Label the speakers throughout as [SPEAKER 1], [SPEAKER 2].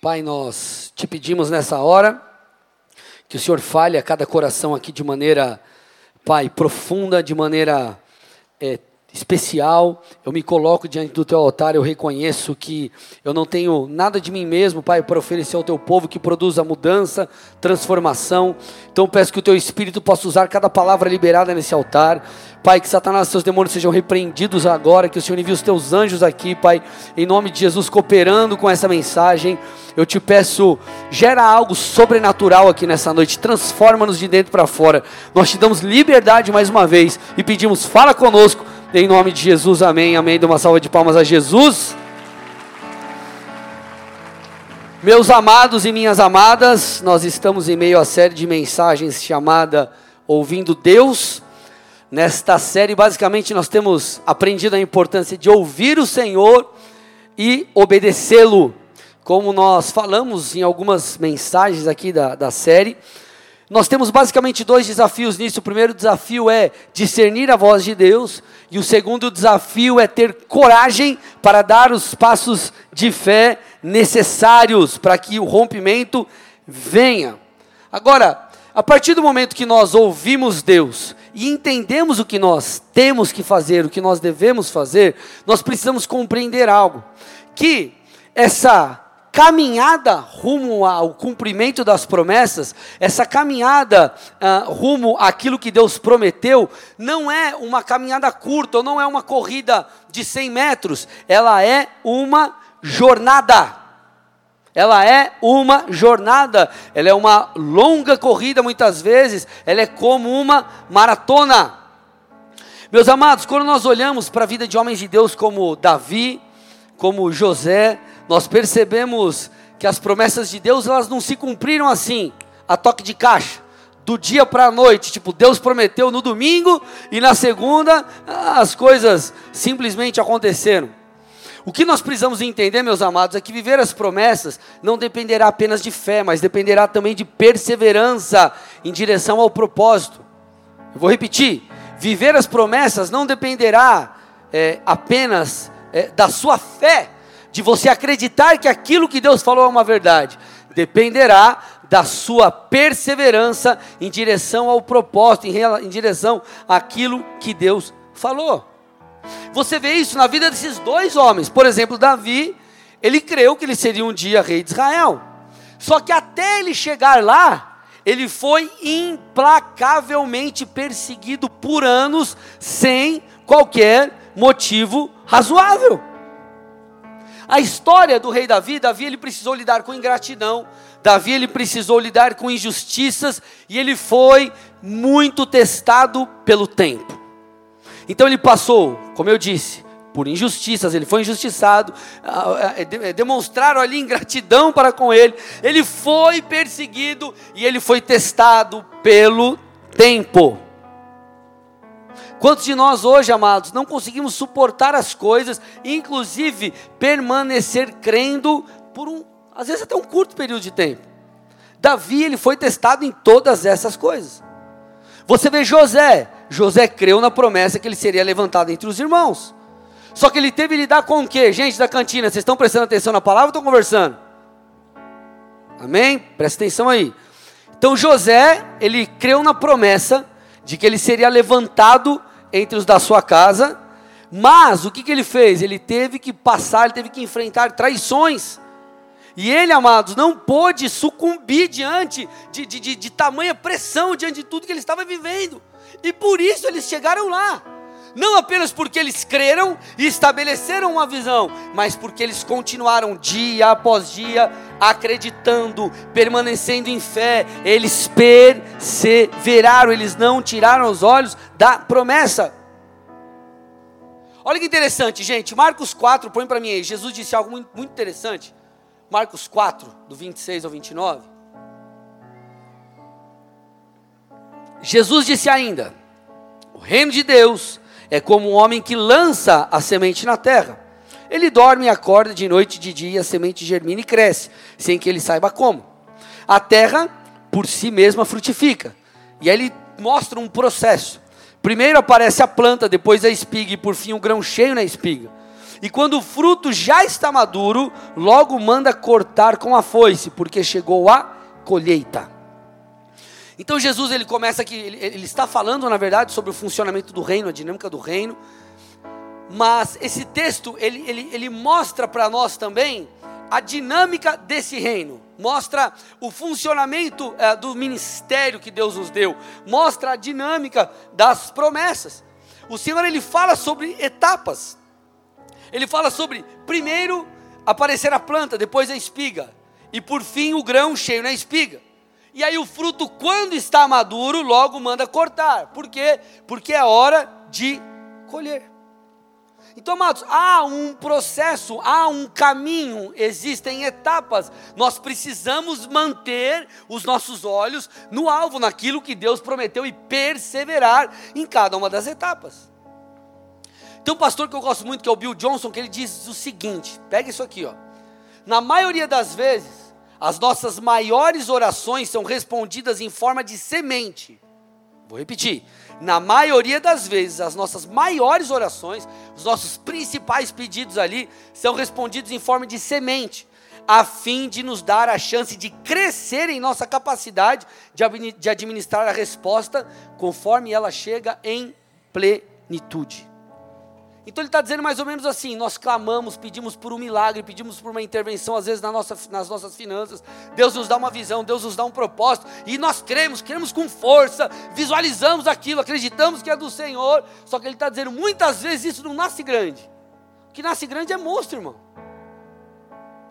[SPEAKER 1] Pai, nós te pedimos nessa hora que o Senhor fale a cada coração aqui de maneira, Pai, profunda, de maneira é, especial. Eu me coloco diante do teu altar, eu reconheço que eu não tenho nada de mim mesmo, Pai, para oferecer ao teu povo que produza mudança, transformação. Então peço que o teu espírito possa usar cada palavra liberada nesse altar. Pai, que Satanás e seus demônios sejam repreendidos agora, que o Senhor envie os teus anjos aqui, Pai, em nome de Jesus, cooperando com essa mensagem. Eu te peço, gera algo sobrenatural aqui nessa noite, transforma-nos de dentro para fora. Nós te damos liberdade mais uma vez e pedimos, fala conosco em nome de Jesus, amém, amém. Dê uma salva de palmas a Jesus. Meus amados e minhas amadas, nós estamos em meio à série de mensagens chamada Ouvindo Deus. Nesta série, basicamente, nós temos aprendido a importância de ouvir o Senhor e obedecê-lo. Como nós falamos em algumas mensagens aqui da, da série, nós temos basicamente dois desafios nisso. O primeiro desafio é discernir a voz de Deus, e o segundo desafio é ter coragem para dar os passos de fé necessários para que o rompimento venha. Agora, a partir do momento que nós ouvimos Deus e entendemos o que nós temos que fazer, o que nós devemos fazer, nós precisamos compreender algo: que essa caminhada rumo ao cumprimento das promessas, essa caminhada uh, rumo àquilo que Deus prometeu, não é uma caminhada curta, ou não é uma corrida de 100 metros, ela é uma jornada. Ela é uma jornada, ela é uma longa corrida muitas vezes, ela é como uma maratona. Meus amados, quando nós olhamos para a vida de homens de Deus como Davi, como José, nós percebemos que as promessas de Deus elas não se cumpriram assim, a toque de caixa, do dia para a noite. Tipo, Deus prometeu no domingo e na segunda as coisas simplesmente aconteceram. O que nós precisamos entender, meus amados, é que viver as promessas não dependerá apenas de fé, mas dependerá também de perseverança em direção ao propósito. Eu vou repetir: viver as promessas não dependerá é, apenas é, da sua fé, de você acreditar que aquilo que Deus falou é uma verdade, dependerá da sua perseverança em direção ao propósito, em, em direção àquilo que Deus falou. Você vê isso na vida desses dois homens. Por exemplo, Davi, ele creu que ele seria um dia rei de Israel. Só que até ele chegar lá, ele foi implacavelmente perseguido por anos sem qualquer motivo razoável. A história do rei Davi, Davi ele precisou lidar com ingratidão, Davi ele precisou lidar com injustiças e ele foi muito testado pelo tempo. Então ele passou, como eu disse, por injustiças, ele foi injustiçado, é, é, demonstraram ali ingratidão para com ele, ele foi perseguido e ele foi testado pelo tempo. Quantos de nós hoje, amados, não conseguimos suportar as coisas, inclusive permanecer crendo por um, às vezes até um curto período de tempo? Davi, ele foi testado em todas essas coisas. Você vê José, José creu na promessa que ele seria levantado entre os irmãos. Só que ele teve que lidar com o quê? Gente da cantina, vocês estão prestando atenção na palavra ou estão conversando? Amém? Presta atenção aí. Então José, ele creu na promessa de que ele seria levantado entre os da sua casa, mas o que, que ele fez? Ele teve que passar, ele teve que enfrentar traições. E ele, amados, não pôde sucumbir diante de, de, de, de tamanha pressão, diante de tudo que ele estava vivendo. E por isso eles chegaram lá não apenas porque eles creram e estabeleceram uma visão, mas porque eles continuaram dia após dia acreditando, permanecendo em fé, eles perseveraram, eles não tiraram os olhos da promessa. Olha que interessante, gente. Marcos 4, põe para mim aí. Jesus disse algo muito, muito interessante. Marcos 4, do 26 ao 29. Jesus disse ainda: O reino de Deus é como um homem que lança a semente na terra. Ele dorme e acorda de noite e de dia, a semente germina e cresce, sem que ele saiba como. A terra, por si mesma, frutifica. E aí ele mostra um processo. Primeiro aparece a planta, depois a espiga e por fim o grão cheio na espiga. E quando o fruto já está maduro, logo manda cortar com a foice, porque chegou a colheita. Então Jesus ele começa aqui, ele, ele está falando na verdade sobre o funcionamento do reino, a dinâmica do reino. Mas esse texto ele, ele, ele mostra para nós também a dinâmica desse reino, mostra o funcionamento é, do ministério que Deus nos deu, mostra a dinâmica das promessas. O Senhor ele fala sobre etapas. Ele fala sobre primeiro aparecer a planta, depois a espiga, e por fim o grão cheio na espiga. E aí o fruto, quando está maduro, logo manda cortar. Por quê? Porque é hora de colher. Então, amados, há um processo, há um caminho, existem etapas. Nós precisamos manter os nossos olhos no alvo, naquilo que Deus prometeu e perseverar em cada uma das etapas. Tem um pastor que eu gosto muito, que é o Bill Johnson, que ele diz o seguinte: pega isso aqui, ó. Na maioria das vezes, as nossas maiores orações são respondidas em forma de semente. Vou repetir. Na maioria das vezes, as nossas maiores orações, os nossos principais pedidos ali, são respondidos em forma de semente, a fim de nos dar a chance de crescer em nossa capacidade de administrar a resposta conforme ela chega em plenitude. Então ele está dizendo mais ou menos assim: nós clamamos, pedimos por um milagre, pedimos por uma intervenção, às vezes na nossa, nas nossas finanças. Deus nos dá uma visão, Deus nos dá um propósito, e nós cremos, cremos com força, visualizamos aquilo, acreditamos que é do Senhor. Só que ele está dizendo: muitas vezes isso não nasce grande. O que nasce grande é monstro, irmão.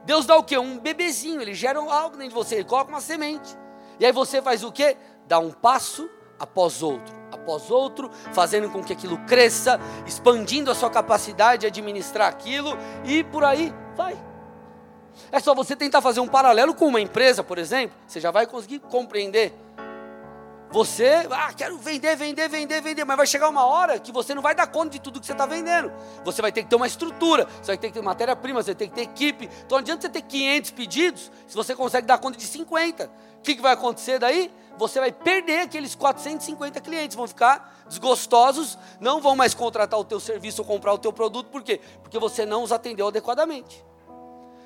[SPEAKER 1] Deus dá o que? Um bebezinho, ele gera algo dentro de você, ele coloca uma semente. E aí você faz o que? Dá um passo após outro, após outro, fazendo com que aquilo cresça, expandindo a sua capacidade de administrar aquilo e por aí vai. É só você tentar fazer um paralelo com uma empresa, por exemplo, você já vai conseguir compreender. Você, ah, quero vender, vender, vender, vender, mas vai chegar uma hora que você não vai dar conta de tudo que você está vendendo. Você vai ter que ter uma estrutura, você vai ter que ter matéria-prima, você vai ter que ter equipe. Então não adianta você ter 500 pedidos se você consegue dar conta de 50. O que, que vai acontecer daí? Você vai perder aqueles 450 clientes, vão ficar desgostosos, não vão mais contratar o teu serviço ou comprar o teu produto, por quê? Porque você não os atendeu adequadamente.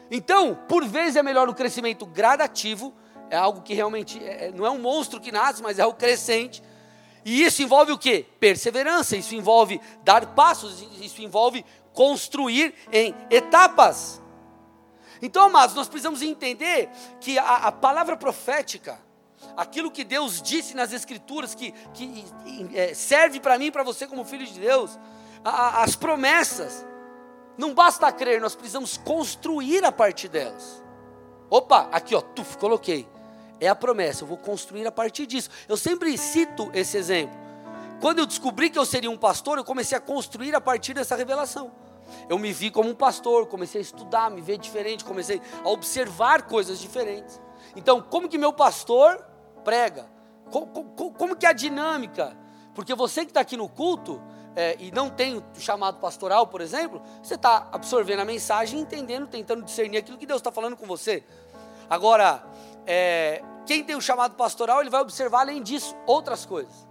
[SPEAKER 1] Então, por vezes é melhor o crescimento gradativo é algo que realmente é, é, não é um monstro que nasce, mas é o crescente. E isso envolve o que? Perseverança, isso envolve dar passos, isso envolve construir em etapas. Então, amados, nós precisamos entender que a, a palavra profética, aquilo que Deus disse nas Escrituras, que, que é, serve para mim e para você como filho de Deus, a, as promessas, não basta crer, nós precisamos construir a partir delas. Opa, aqui ó, tuf, coloquei é a promessa, eu vou construir a partir disso. Eu sempre cito esse exemplo. Quando eu descobri que eu seria um pastor, eu comecei a construir a partir dessa revelação. Eu me vi como um pastor, comecei a estudar, me ver diferente, comecei a observar coisas diferentes. Então, como que meu pastor prega? Como, como, como que é a dinâmica? Porque você que está aqui no culto é, e não tem o chamado pastoral, por exemplo, você está absorvendo a mensagem, entendendo, tentando discernir aquilo que Deus está falando com você. Agora, é, quem tem o chamado pastoral, ele vai observar além disso outras coisas.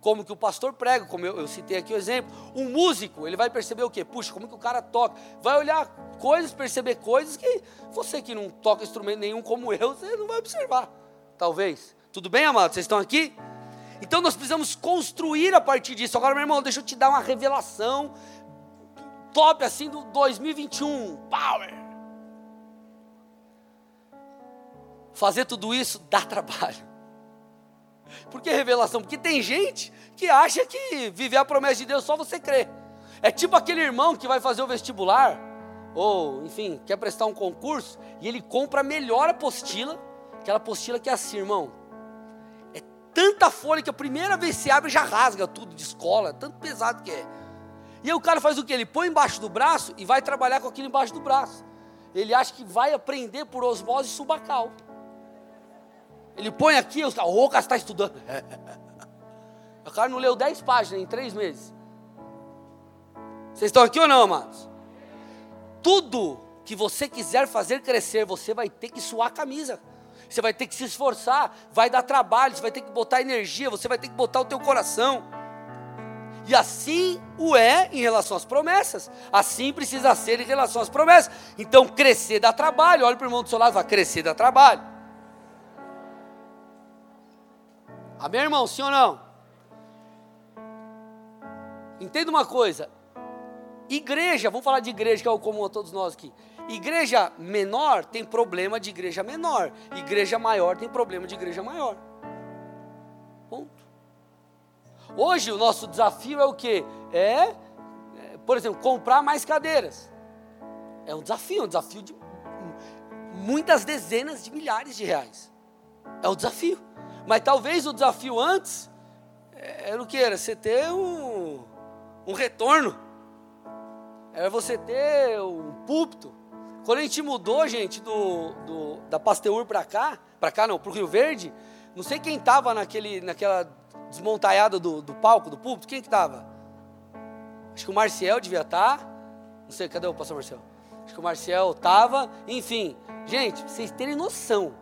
[SPEAKER 1] Como que o pastor prega, como eu, eu, citei aqui o exemplo. Um músico, ele vai perceber o quê? Puxa, como que o cara toca? Vai olhar coisas, perceber coisas que você que não toca instrumento nenhum como eu, você não vai observar. Talvez. Tudo bem, amados? Vocês estão aqui? Então nós precisamos construir a partir disso. Agora, meu irmão, deixa eu te dar uma revelação top assim do 2021. Power! Fazer tudo isso dá trabalho. Por que revelação? Porque tem gente que acha que viver a promessa de Deus só você crê. É tipo aquele irmão que vai fazer o vestibular, ou enfim, quer prestar um concurso, e ele compra a melhor apostila, aquela apostila que é assim, irmão. É tanta folha que a primeira vez que se abre já rasga tudo de escola, é tanto pesado que é. E aí o cara faz o que? Ele põe embaixo do braço e vai trabalhar com aquilo embaixo do braço. Ele acha que vai aprender por osmose subacal. Ele põe aqui, os caras, ô, está estudando. o cara não leu 10 páginas em 3 meses. Vocês estão aqui ou não, amados? Tudo que você quiser fazer crescer, você vai ter que suar a camisa. Você vai ter que se esforçar, vai dar trabalho, você vai ter que botar energia, você vai ter que botar o teu coração. E assim o é em relação às promessas. Assim precisa ser em relação às promessas. Então, crescer dá trabalho. Olha para o irmão do seu lado fala: crescer dá trabalho. Amém, irmão? Sim ou não? Entenda uma coisa. Igreja, vamos falar de igreja que é o comum a todos nós aqui. Igreja menor tem problema de igreja menor. Igreja maior tem problema de igreja maior. Ponto. Hoje o nosso desafio é o que? É, é, por exemplo, comprar mais cadeiras. É um desafio, um desafio de muitas dezenas de milhares de reais. É o desafio. Mas talvez o desafio antes é, era o que? Era você ter um, um retorno. Era você ter um púlpito. Quando a gente mudou, gente, do, do da Pasteur para cá, para cá não, para o Rio Verde, não sei quem estava naquele, naquela desmontalhada do, do palco, do púlpito, quem que estava? Acho que o Marcial devia estar. Tá. Não sei, cadê o pastor Marcial? Acho que o Marcial estava. Enfim, gente, vocês terem noção.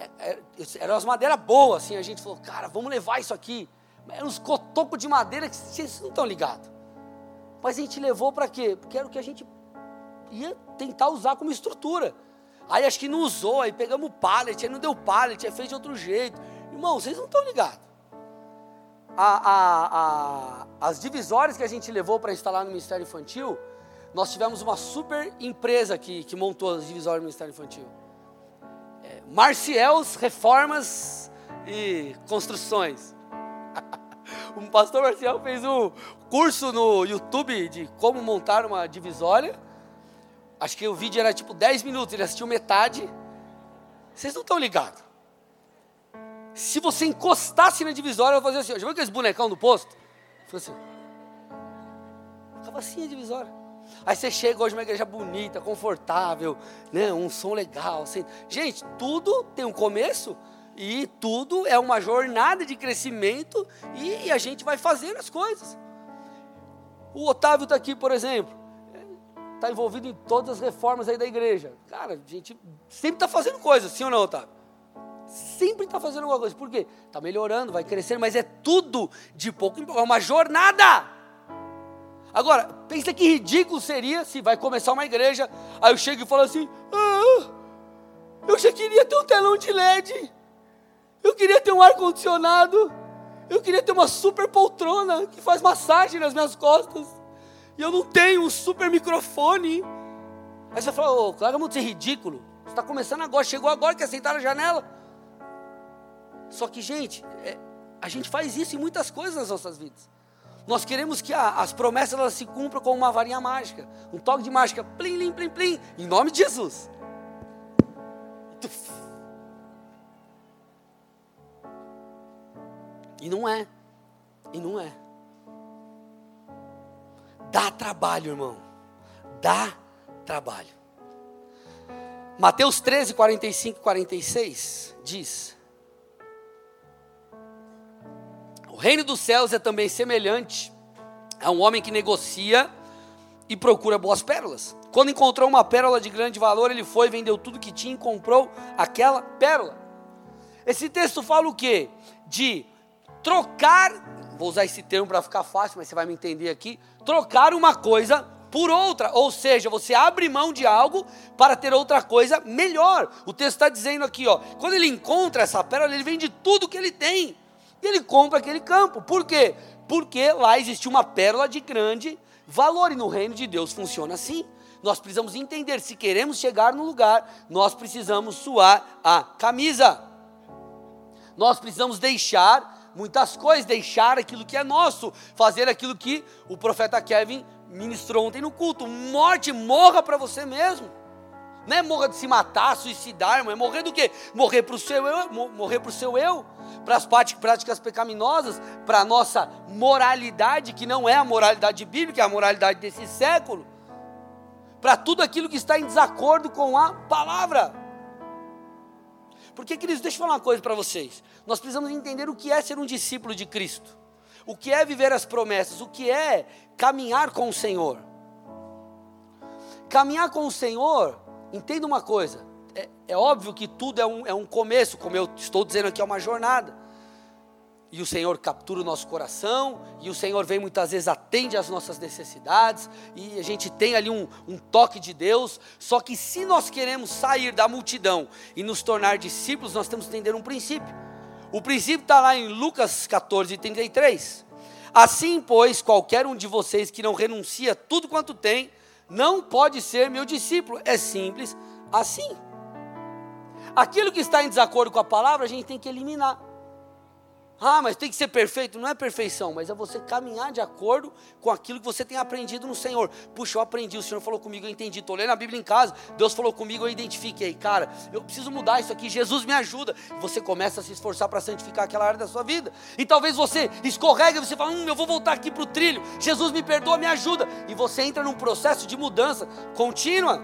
[SPEAKER 1] É, é, era umas madeiras boas, assim. A gente falou, cara, vamos levar isso aqui. Eram uns cotocos de madeira que vocês não estão ligados. Mas a gente levou para quê? Porque era o que a gente ia tentar usar como estrutura. Aí acho que não usou, aí pegamos o pallet, aí não deu pallet, aí fez de outro jeito. Irmão, vocês não estão ligados. A, a, a, as divisórias que a gente levou para instalar no Ministério Infantil, nós tivemos uma super empresa que, que montou as divisórias do Ministério Infantil. Marciels Reformas e Construções. o pastor Marcial fez um curso no YouTube de como montar uma divisória Acho que o vídeo era tipo 10 minutos, ele assistiu metade. Vocês não estão ligados. Se você encostasse na divisória, eu fazia assim. Já viu aqueles bonecão do posto? Ficava assim. Ficava assim a divisória. Aí você chega hoje numa igreja bonita, confortável, né? um som legal. Assim. Gente, tudo tem um começo e tudo é uma jornada de crescimento e a gente vai fazendo as coisas. O Otávio está aqui, por exemplo está envolvido em todas as reformas aí da igreja. Cara, a gente sempre está fazendo coisas, sim ou não, Otávio? Sempre está fazendo alguma coisa. Por quê? Está melhorando, vai crescendo, mas é tudo de pouco em pouco. É uma jornada. Agora, pensa que ridículo seria se vai começar uma igreja, aí eu chego e falo assim: ah, eu já queria ter um telão de LED, eu queria ter um ar-condicionado, eu queria ter uma super poltrona que faz massagem nas minhas costas e eu não tenho um super microfone. Aí você fala, ô, claro, muito ridículo. Você está começando agora, chegou agora, quer sentar na janela. Só que, gente, é, a gente faz isso em muitas coisas nas nossas vidas. Nós queremos que a, as promessas elas se cumpram com uma varinha mágica, um toque de mágica, plim, plim, plim, plim, em nome de Jesus. E não é. E não é. Dá trabalho, irmão. Dá trabalho. Mateus 13, 45 e 46 diz: reino dos céus é também semelhante a um homem que negocia e procura boas pérolas. Quando encontrou uma pérola de grande valor, ele foi, vendeu tudo que tinha e comprou aquela pérola. Esse texto fala o quê? De trocar, vou usar esse termo para ficar fácil, mas você vai me entender aqui trocar uma coisa por outra, ou seja, você abre mão de algo para ter outra coisa melhor. O texto está dizendo aqui, ó, quando ele encontra essa pérola, ele vende tudo que ele tem e ele compra aquele campo. Por quê? Porque lá existe uma pérola de grande valor e no reino de Deus funciona assim. Nós precisamos entender, se queremos chegar no lugar, nós precisamos suar a camisa. Nós precisamos deixar muitas coisas, deixar aquilo que é nosso, fazer aquilo que o profeta Kevin ministrou ontem no culto. Morte, morra para você mesmo. Não é morra de se matar, suicidar, irmão. É morrer do quê? Morrer para o seu eu, morrer para o seu eu, para as práticas pecaminosas, para a nossa moralidade, que não é a moralidade bíblica, é a moralidade desse século. Para tudo aquilo que está em desacordo com a palavra. Porque, queridos, deixa eu falar uma coisa para vocês. Nós precisamos entender o que é ser um discípulo de Cristo. O que é viver as promessas, o que é caminhar com o Senhor. Caminhar com o Senhor, entenda uma coisa, é, é óbvio que tudo é um, é um começo, como eu estou dizendo aqui, é uma jornada. e o Senhor captura o nosso coração, e o Senhor vem muitas vezes atende às nossas necessidades, e a gente tem ali um, um, toque de Deus. Só que se nós queremos sair da multidão e nos tornar discípulos, nós temos que entender um princípio. O princípio está lá em Lucas 14, 33. Assim, pois, qualquer um de vocês que não renuncia tudo quanto tem, não pode ser meu discípulo. É simples assim. Aquilo que está em desacordo com a palavra, a gente tem que eliminar. Ah, mas tem que ser perfeito. Não é perfeição, mas é você caminhar de acordo com aquilo que você tem aprendido no Senhor. Puxa, eu aprendi, o Senhor falou comigo, eu entendi. Estou lendo a Bíblia em casa, Deus falou comigo, eu identifiquei. Cara, eu preciso mudar isso aqui, Jesus me ajuda. Você começa a se esforçar para santificar aquela área da sua vida. E talvez você escorrega e você fala, hum, eu vou voltar aqui para o trilho. Jesus me perdoa, me ajuda. E você entra num processo de mudança contínua.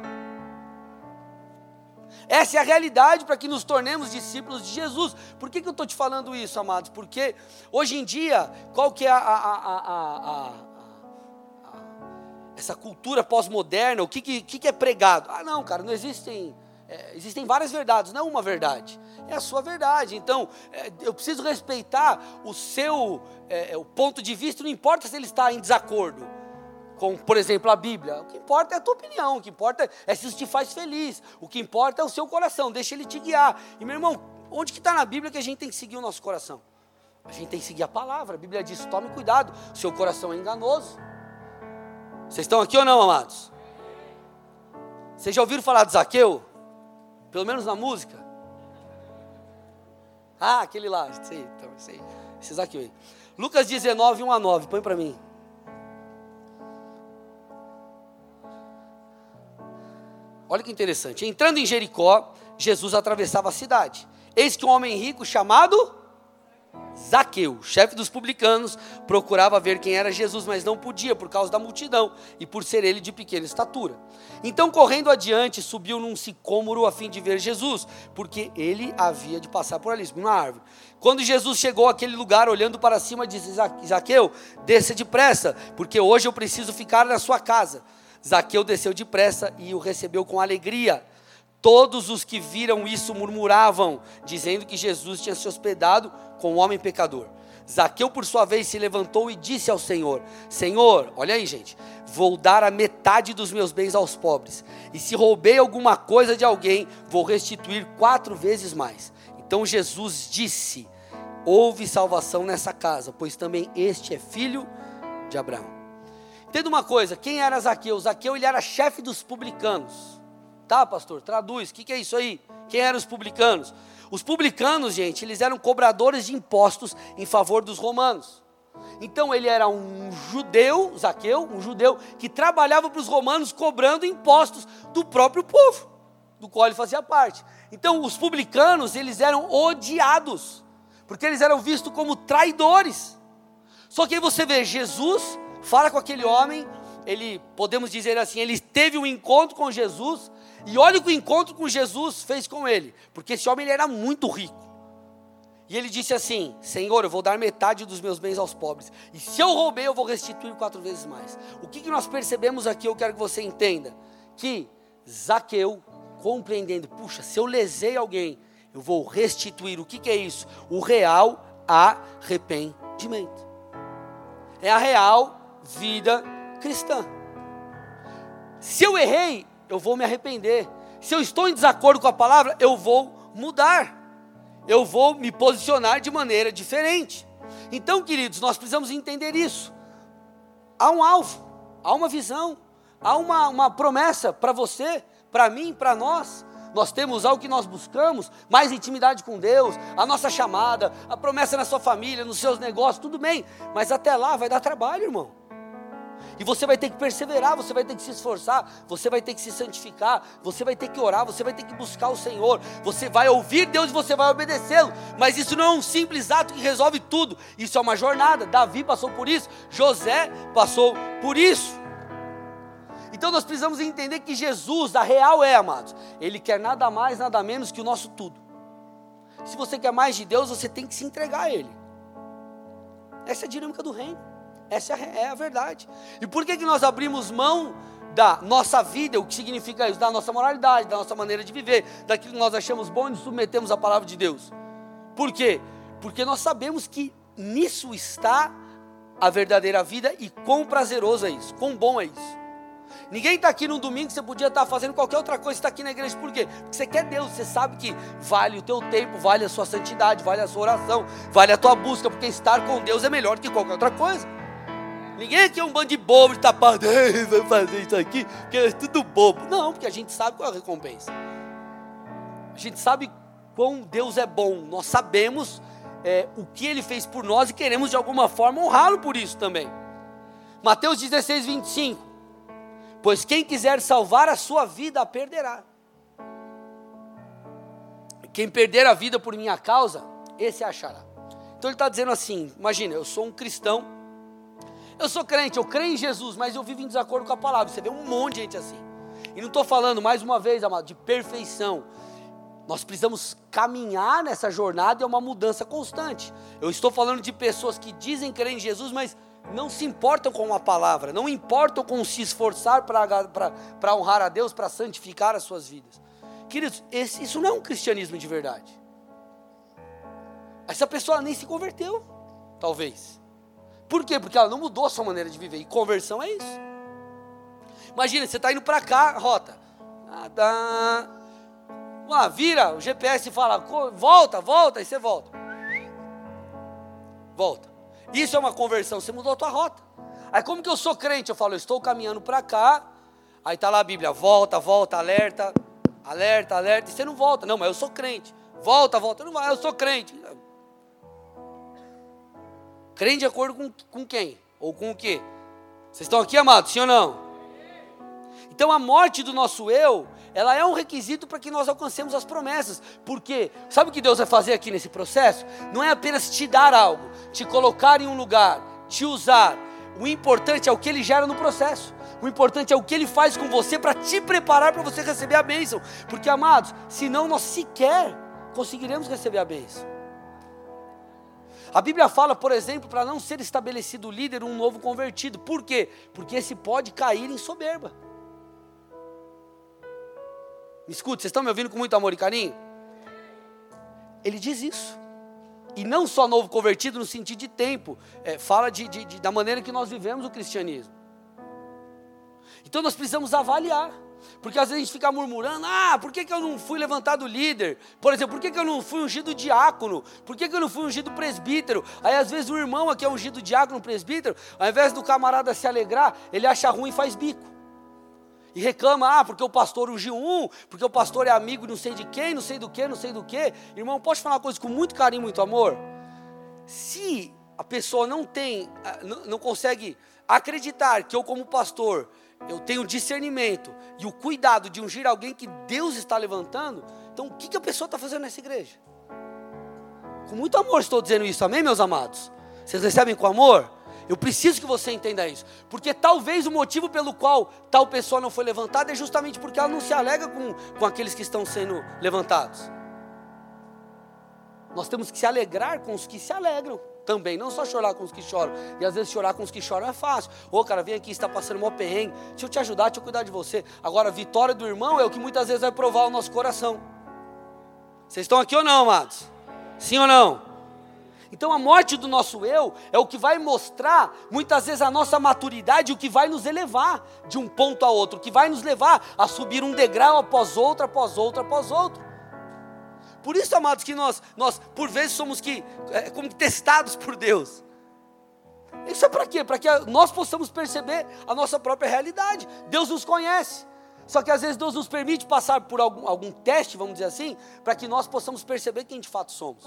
[SPEAKER 1] Essa é a realidade para que nos tornemos discípulos de Jesus. Por que, que eu estou te falando isso, amados? Porque hoje em dia, qual que é a, a, a, essa cultura pós-moderna? O que, que, que, é pregado? Ah, não, cara, não existem. É, existem várias verdades, não é uma verdade. É a sua verdade. Então, é, eu preciso respeitar o seu é, o ponto de vista, não importa se ele está em desacordo com, por exemplo, a Bíblia. O que importa é a tua opinião, o que importa é se isso te faz feliz, o que importa é o seu coração, deixa ele te guiar. E meu irmão, onde que está na Bíblia que a gente tem que seguir o nosso coração? A gente tem que seguir a palavra. A Bíblia diz: tome cuidado, seu coração é enganoso. Vocês estão aqui ou não, amados? Vocês já ouviram falar de Zaqueu? Pelo menos na música? Ah, aquele lá, sei, então, sei. Esse Zaqueu aí. Lucas 19, 1 a 9, põe para mim. Olha que interessante. Entrando em Jericó, Jesus atravessava a cidade. Eis que um homem rico chamado Zaqueu, chefe dos publicanos, procurava ver quem era Jesus, mas não podia por causa da multidão e por ser ele de pequena estatura. Então, correndo adiante, subiu num sicômoro a fim de ver Jesus, porque ele havia de passar por ali, numa árvore. Quando Jesus chegou àquele lugar, olhando para cima, disse: Zaqueu, desça depressa, porque hoje eu preciso ficar na sua casa. Zaqueu desceu depressa e o recebeu com alegria. Todos os que viram isso murmuravam, dizendo que Jesus tinha se hospedado com um homem pecador. Zaqueu, por sua vez, se levantou e disse ao Senhor: Senhor, olha aí, gente, vou dar a metade dos meus bens aos pobres, e se roubei alguma coisa de alguém, vou restituir quatro vezes mais. Então Jesus disse: Houve salvação nessa casa, pois também este é filho de Abraão. Entenda uma coisa, quem era Zaqueu? Zaqueu ele era chefe dos publicanos. Tá, pastor? Traduz, o que, que é isso aí? Quem eram os publicanos? Os publicanos, gente, eles eram cobradores de impostos em favor dos romanos. Então ele era um judeu, Zaqueu, um judeu que trabalhava para os romanos cobrando impostos do próprio povo, do qual ele fazia parte. Então os publicanos, eles eram odiados, porque eles eram vistos como traidores. Só que aí você vê Jesus fala com aquele homem, ele, podemos dizer assim, ele teve um encontro com Jesus, e olha o que o encontro com Jesus fez com ele, porque esse homem ele era muito rico. E ele disse assim: Senhor, eu vou dar metade dos meus bens aos pobres, e se eu roubei, eu vou restituir quatro vezes mais. O que, que nós percebemos aqui, eu quero que você entenda: que Zaqueu, compreendendo, puxa, se eu lesei alguém, eu vou restituir. O que, que é isso? O real arrependimento. É a real vida cristã. Se eu errei, eu vou me arrepender. Se eu estou em desacordo com a palavra, eu vou mudar. Eu vou me posicionar de maneira diferente. Então, queridos, nós precisamos entender isso. Há um alvo, há uma visão, há uma, uma promessa para você, para mim, para nós. Nós temos algo que nós buscamos, mais intimidade com Deus, a nossa chamada, a promessa na sua família, nos seus negócios, tudo bem, mas até lá vai dar trabalho, irmão. E você vai ter que perseverar, você vai ter que se esforçar, você vai ter que se santificar, você vai ter que orar, você vai ter que buscar o Senhor, você vai ouvir Deus e você vai obedecê-lo. Mas isso não é um simples ato que resolve tudo, isso é uma jornada. Davi passou por isso, José passou por isso. Então nós precisamos entender que Jesus, a real é, amados, Ele quer nada mais, nada menos que o nosso tudo. Se você quer mais de Deus, você tem que se entregar a Ele. Essa é a dinâmica do reino. Essa é a verdade. E por que, que nós abrimos mão da nossa vida, o que significa isso? Da nossa moralidade, da nossa maneira de viver, daquilo que nós achamos bom e nos submetemos à palavra de Deus. Por quê? Porque nós sabemos que nisso está a verdadeira vida e quão prazeroso é isso, quão bom é isso. Ninguém está aqui no domingo, você podia estar tá fazendo qualquer outra coisa, está aqui na igreja, por quê? Porque você quer Deus, você sabe que vale o teu tempo, vale a sua santidade, vale a sua oração, vale a tua busca, porque estar com Deus é melhor do que qualquer outra coisa. Ninguém aqui é um bando de bobo de tapado, vai fazer isso aqui, porque é tudo bobo. Não, porque a gente sabe qual é a recompensa. A gente sabe quão Deus é bom, nós sabemos é, o que Ele fez por nós e queremos de alguma forma honrá-lo por isso também. Mateus 16, 25. Pois quem quiser salvar a sua vida, a perderá. Quem perder a vida por minha causa, esse achará. Então ele está dizendo assim: imagina, eu sou um cristão, eu sou crente, eu creio em Jesus, mas eu vivo em desacordo com a palavra. Você vê um monte de gente assim. E não estou falando, mais uma vez, amado, de perfeição. Nós precisamos caminhar nessa jornada, é uma mudança constante. Eu estou falando de pessoas que dizem crer em Jesus, mas não se importam com a palavra, não importam com se esforçar para honrar a Deus, para santificar as suas vidas. Queridos, esse, isso não é um cristianismo de verdade. Essa pessoa nem se converteu, talvez. Por quê? Porque ela não mudou a sua maneira de viver. E conversão é isso. Imagina, você está indo para cá, rota. Ah. Ah, vira, o GPS fala, volta, volta, e você volta. Volta. Isso é uma conversão, você mudou a tua rota. Aí como que eu sou crente? Eu falo, eu estou caminhando para cá. Aí está lá a Bíblia, volta, volta, alerta, alerta, alerta, e você não volta. Não, mas eu sou crente. Volta, volta, não vai, eu sou crente. Crente de acordo com, com quem? Ou com o quê? Vocês estão aqui, amados, sim ou não? Então a morte do nosso eu ela é um requisito para que nós alcancemos as promessas. Porque sabe o que Deus vai fazer aqui nesse processo? Não é apenas te dar algo, te colocar em um lugar, te usar. O importante é o que ele gera no processo. O importante é o que ele faz com você para te preparar para você receber a bênção. Porque, amados, senão nós sequer conseguiremos receber a bênção. A Bíblia fala, por exemplo, para não ser estabelecido líder um novo convertido. Por quê? Porque esse pode cair em soberba. Me escute, vocês estão me ouvindo com muito amor e carinho? Ele diz isso. E não só novo convertido no sentido de tempo, é, fala de, de, de, da maneira que nós vivemos o cristianismo. Então nós precisamos avaliar. Porque às vezes a gente fica murmurando: ah, por que, que eu não fui levantado líder? Por exemplo, por que, que eu não fui ungido diácono? Por que, que eu não fui ungido presbítero? Aí às vezes o irmão aqui é ungido diácono, presbítero, ao invés do camarada se alegrar, ele acha ruim e faz bico e reclama, ah, porque o pastor ungiu um, porque o pastor é amigo não sei de quem, não sei do que, não sei do que. Irmão, posso falar uma coisa com muito carinho, muito amor? Se a pessoa não tem, ah, não consegue acreditar que eu como pastor, eu tenho discernimento e o cuidado de ungir alguém que Deus está levantando, então o que, que a pessoa está fazendo nessa igreja? Com muito amor estou dizendo isso, amém, meus amados? Vocês recebem com amor? Eu preciso que você entenda isso. Porque talvez o motivo pelo qual tal pessoa não foi levantada é justamente porque ela não se alega com, com aqueles que estão sendo levantados. Nós temos que se alegrar com os que se alegram também, não só chorar com os que choram. E às vezes chorar com os que choram é fácil. Ô cara, vem aqui, está passando um perrengue. Deixa eu te ajudar, deixa eu cuidar de você. Agora, a vitória do irmão é o que muitas vezes vai provar o nosso coração. Vocês estão aqui ou não, amados? Sim ou não? Então a morte do nosso eu é o que vai mostrar muitas vezes a nossa maturidade, o que vai nos elevar de um ponto a outro, o que vai nos levar a subir um degrau após outro, após outro, após outro. Por isso, amados, que nós, nós por vezes somos que, é, como testados por Deus. Isso é para quê? Para que nós possamos perceber a nossa própria realidade. Deus nos conhece. Só que às vezes Deus nos permite passar por algum, algum teste, vamos dizer assim, para que nós possamos perceber quem de fato somos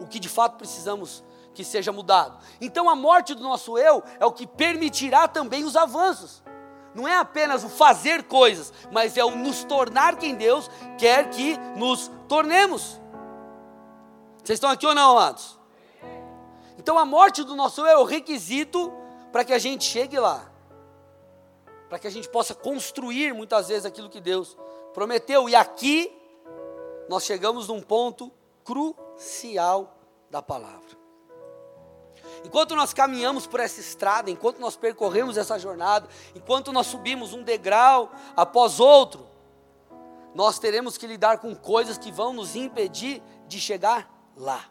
[SPEAKER 1] o que de fato precisamos que seja mudado. Então a morte do nosso eu é o que permitirá também os avanços. Não é apenas o fazer coisas, mas é o nos tornar quem Deus quer que nos tornemos. Vocês estão aqui ou não, amados? Então a morte do nosso eu é o requisito para que a gente chegue lá. Para que a gente possa construir muitas vezes aquilo que Deus prometeu. E aqui nós chegamos num ponto crucial da palavra. Enquanto nós caminhamos por essa estrada, enquanto nós percorremos essa jornada, enquanto nós subimos um degrau após outro, nós teremos que lidar com coisas que vão nos impedir de chegar lá.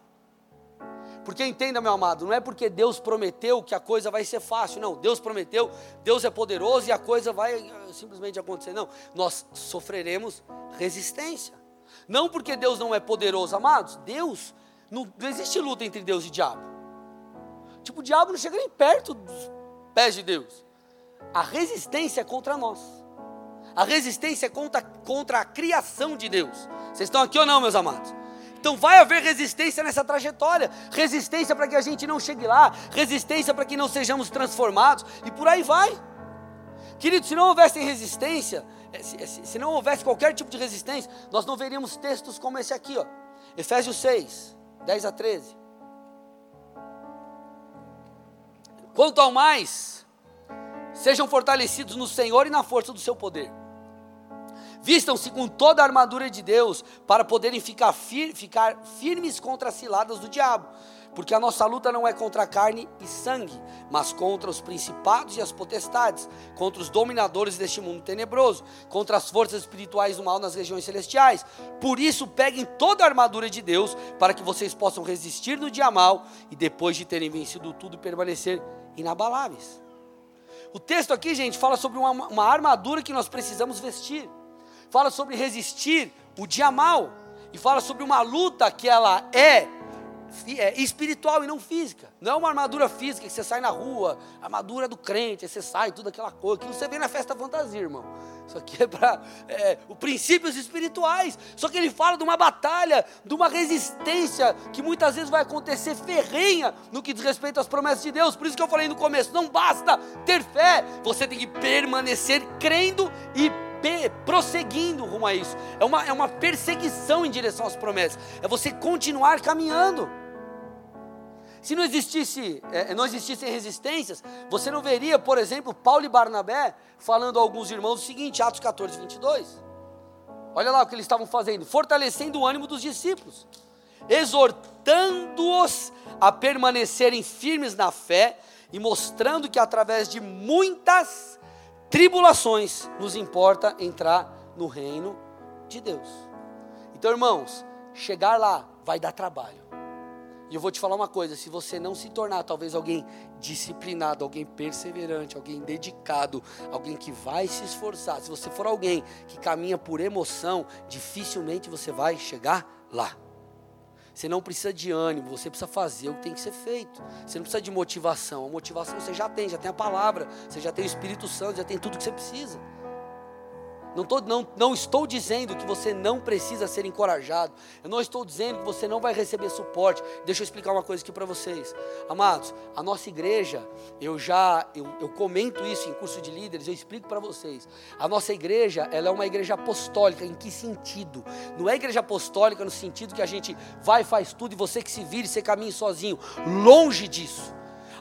[SPEAKER 1] Porque entenda, meu amado, não é porque Deus prometeu que a coisa vai ser fácil, não. Deus prometeu, Deus é poderoso e a coisa vai eh, simplesmente acontecer. Não, nós sofreremos resistência. Não porque Deus não é poderoso, amados. Deus, não, não existe luta entre Deus e diabo. Tipo, o diabo não chega nem perto dos pés de Deus. A resistência é contra nós. A resistência é contra, contra a criação de Deus. Vocês estão aqui ou não, meus amados? Então vai haver resistência nessa trajetória, resistência para que a gente não chegue lá, resistência para que não sejamos transformados e por aí vai. Querido, se não houvesse resistência, eh, se, eh, se, se, não houvesse qualquer tipo de resistência, nós não veríamos textos como esse aqui, ó. Efésios 6, 10 a 13. Quanto ao mais, sejam fortalecidos no Senhor e na força do seu poder. Vistam-se com toda a armadura de Deus para poderem ficar, fir ficar firmes contra as ciladas do diabo. Porque a nossa luta não é contra carne e sangue, mas contra os principados e as potestades, contra os dominadores deste mundo tenebroso, contra as forças espirituais do mal nas regiões celestiais. Por isso, peguem toda a armadura de Deus, para que vocês possam resistir no dia mal e depois de terem vencido tudo, permanecer inabaláveis. O texto aqui, gente, fala sobre uma, uma armadura que nós precisamos vestir fala sobre resistir o dia mal e fala sobre uma luta que ela é, é, espiritual e não física. Não é uma armadura física que você sai na rua, armadura do crente, aí você sai, tudo aquela coisa. Que você vê na festa fantasia, irmão. Isso aqui é para é, os princípios espirituais. Só que ele fala de uma batalha, de uma resistência que muitas vezes vai acontecer ferrenha no que diz respeito às promessas de Deus. Por isso que eu falei no começo: não basta ter fé, você tem que permanecer crendo e prosseguindo rumo a isso. É uma, é uma perseguição em direção às promessas. É você continuar caminhando. Se não existisse, é, não existissem resistências, você não veria, por exemplo, Paulo e Barnabé falando a alguns irmãos o seguinte, Atos 14, 22. Olha lá o que eles estavam fazendo, fortalecendo o ânimo dos discípulos, exortando-os a permanecerem firmes na fé e mostrando que através de muitas tribulações nos importa entrar no reino de Deus. Então, irmãos, chegar lá vai dar trabalho. E eu vou te falar uma coisa: se você não se tornar talvez alguém disciplinado, alguém perseverante, alguém dedicado, alguém que vai se esforçar, se você for alguém que caminha por emoção, dificilmente você vai chegar lá. Você não precisa de ânimo, você precisa fazer o que tem que ser feito. Você não precisa de motivação. A motivação você já tem, já tem a palavra, você já tem o Espírito Santo, já tem tudo que você precisa. Não, tô, não, não estou dizendo que você não precisa ser encorajado. Eu não estou dizendo que você não vai receber suporte. Deixa eu explicar uma coisa aqui para vocês. Amados, a nossa igreja, eu já, eu, eu comento isso em curso de líderes, eu explico para vocês. A nossa igreja, ela é uma igreja apostólica. Em que sentido? Não é igreja apostólica no sentido que a gente vai, faz tudo e você que se vire, você caminhe sozinho. Longe disso.